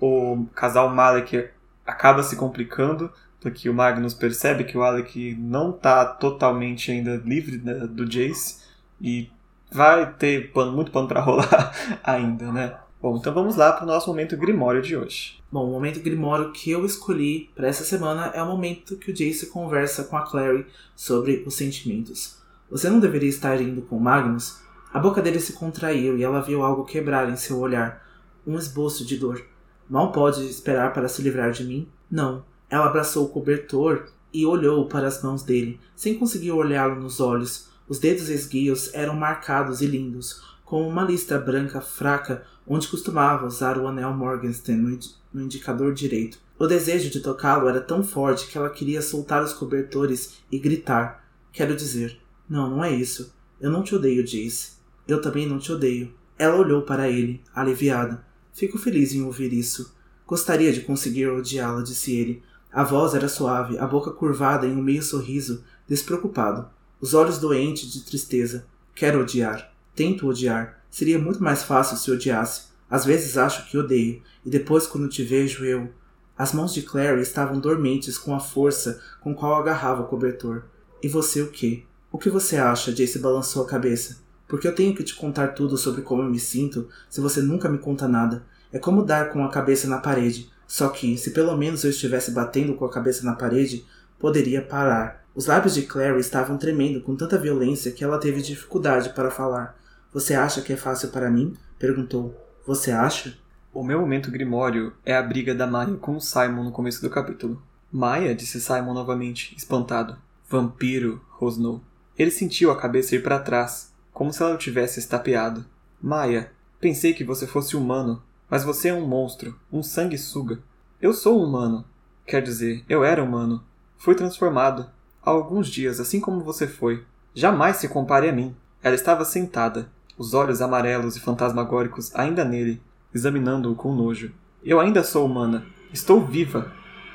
O casal Malek acaba se complicando, porque o Magnus percebe que o Alec não tá totalmente ainda livre né, do Jace e vai ter pano, muito pano para rolar ainda, né? Bom, então vamos lá para o nosso momento grimório de hoje. Bom, o momento grimório que eu escolhi para essa semana é o momento que o Jace conversa com a Clary sobre os sentimentos. Você não deveria estar indo com Magnus? A boca dele se contraiu e ela viu algo quebrar em seu olhar, um esboço de dor. Mal pode esperar para se livrar de mim? Não. Ela abraçou o cobertor e olhou para as mãos dele, sem conseguir olhá-lo nos olhos. Os dedos esguios eram marcados e lindos, com uma lista branca fraca onde costumava usar o anel Morgenstern no, indi no indicador direito. O desejo de tocá-lo era tão forte que ela queria soltar os cobertores e gritar. Quero dizer, não, não é isso. Eu não te odeio, Jace. Eu também não te odeio. Ela olhou para ele, aliviada. Fico feliz em ouvir isso. Gostaria de conseguir odiá-la, disse ele. A voz era suave, a boca curvada em um meio sorriso, despreocupado. Os olhos doentes de tristeza. Quero odiar. Tento odiar. Seria muito mais fácil se odiasse. Às vezes acho que odeio, e depois quando te vejo eu. As mãos de Clary estavam dormentes com a força com qual agarrava o cobertor. E você o quê? O que você acha? Jace balançou a cabeça. Porque eu tenho que te contar tudo sobre como eu me sinto se você nunca me conta nada. É como dar com a cabeça na parede. Só que, se pelo menos eu estivesse batendo com a cabeça na parede, poderia parar. Os lábios de Clary estavam tremendo com tanta violência que ela teve dificuldade para falar. Você acha que é fácil para mim? perguntou. Você acha? O meu momento grimório é a briga da Maya com o Simon no começo do capítulo. Maya, disse Simon novamente, espantado. Vampiro, rosnou. Ele sentiu a cabeça ir para trás, como se ela o tivesse estapeado. Maya, pensei que você fosse humano, mas você é um monstro, um sanguessuga. Eu sou humano. Quer dizer, eu era humano. Fui transformado. Há alguns dias, assim como você foi. Jamais se compare a mim. Ela estava sentada, os olhos amarelos e fantasmagóricos ainda nele, examinando-o com nojo. Eu ainda sou humana. Estou viva.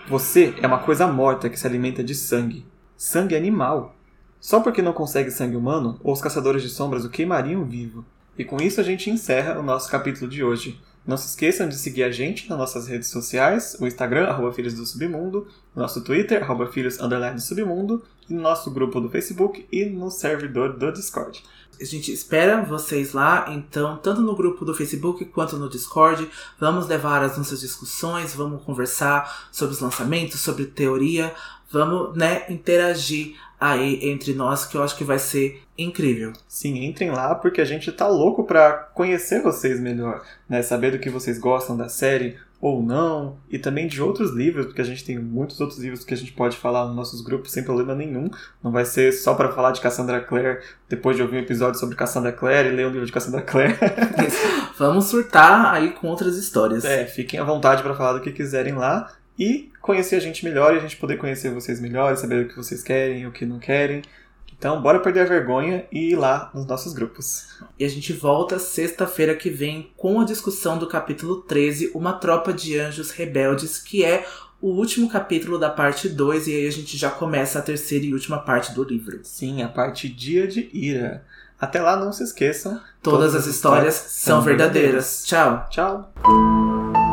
Você é uma coisa morta que se alimenta de sangue. Sangue animal. Só porque não consegue sangue humano, os caçadores de sombras o queimariam vivo. E com isso a gente encerra o nosso capítulo de hoje. Não se esqueçam de seguir a gente nas nossas redes sociais, o Instagram, arroba Filhos do Submundo, nosso Twitter, arroba Filhos do Submundo, e no nosso grupo do Facebook e no servidor do Discord. A gente espera vocês lá, então, tanto no grupo do Facebook quanto no Discord. Vamos levar as nossas discussões, vamos conversar sobre os lançamentos, sobre teoria, vamos, né, interagir aí entre nós, que eu acho que vai ser incrível. Sim, entrem lá porque a gente tá louco pra conhecer vocês melhor, né? Saber do que vocês gostam da série ou não, e também de outros livros, porque a gente tem muitos outros livros que a gente pode falar nos nossos grupos sem problema nenhum. Não vai ser só para falar de Cassandra Clare depois de ouvir um episódio sobre Cassandra Clare e ler um livro de Cassandra Clare. Vamos surtar aí com outras histórias. É, fiquem à vontade para falar do que quiserem lá e conhecer a gente melhor e a gente poder conhecer vocês melhor, saber o que vocês querem e o que não querem. Então, bora perder a vergonha e ir lá nos nossos grupos. E a gente volta sexta-feira que vem com a discussão do capítulo 13, Uma Tropa de Anjos Rebeldes, que é o último capítulo da parte 2, e aí a gente já começa a terceira e última parte do livro. Sim, a parte Dia de Ira. Até lá, não se esqueçam. Todas, todas as histórias, histórias são verdadeiras. verdadeiras. Tchau. Tchau.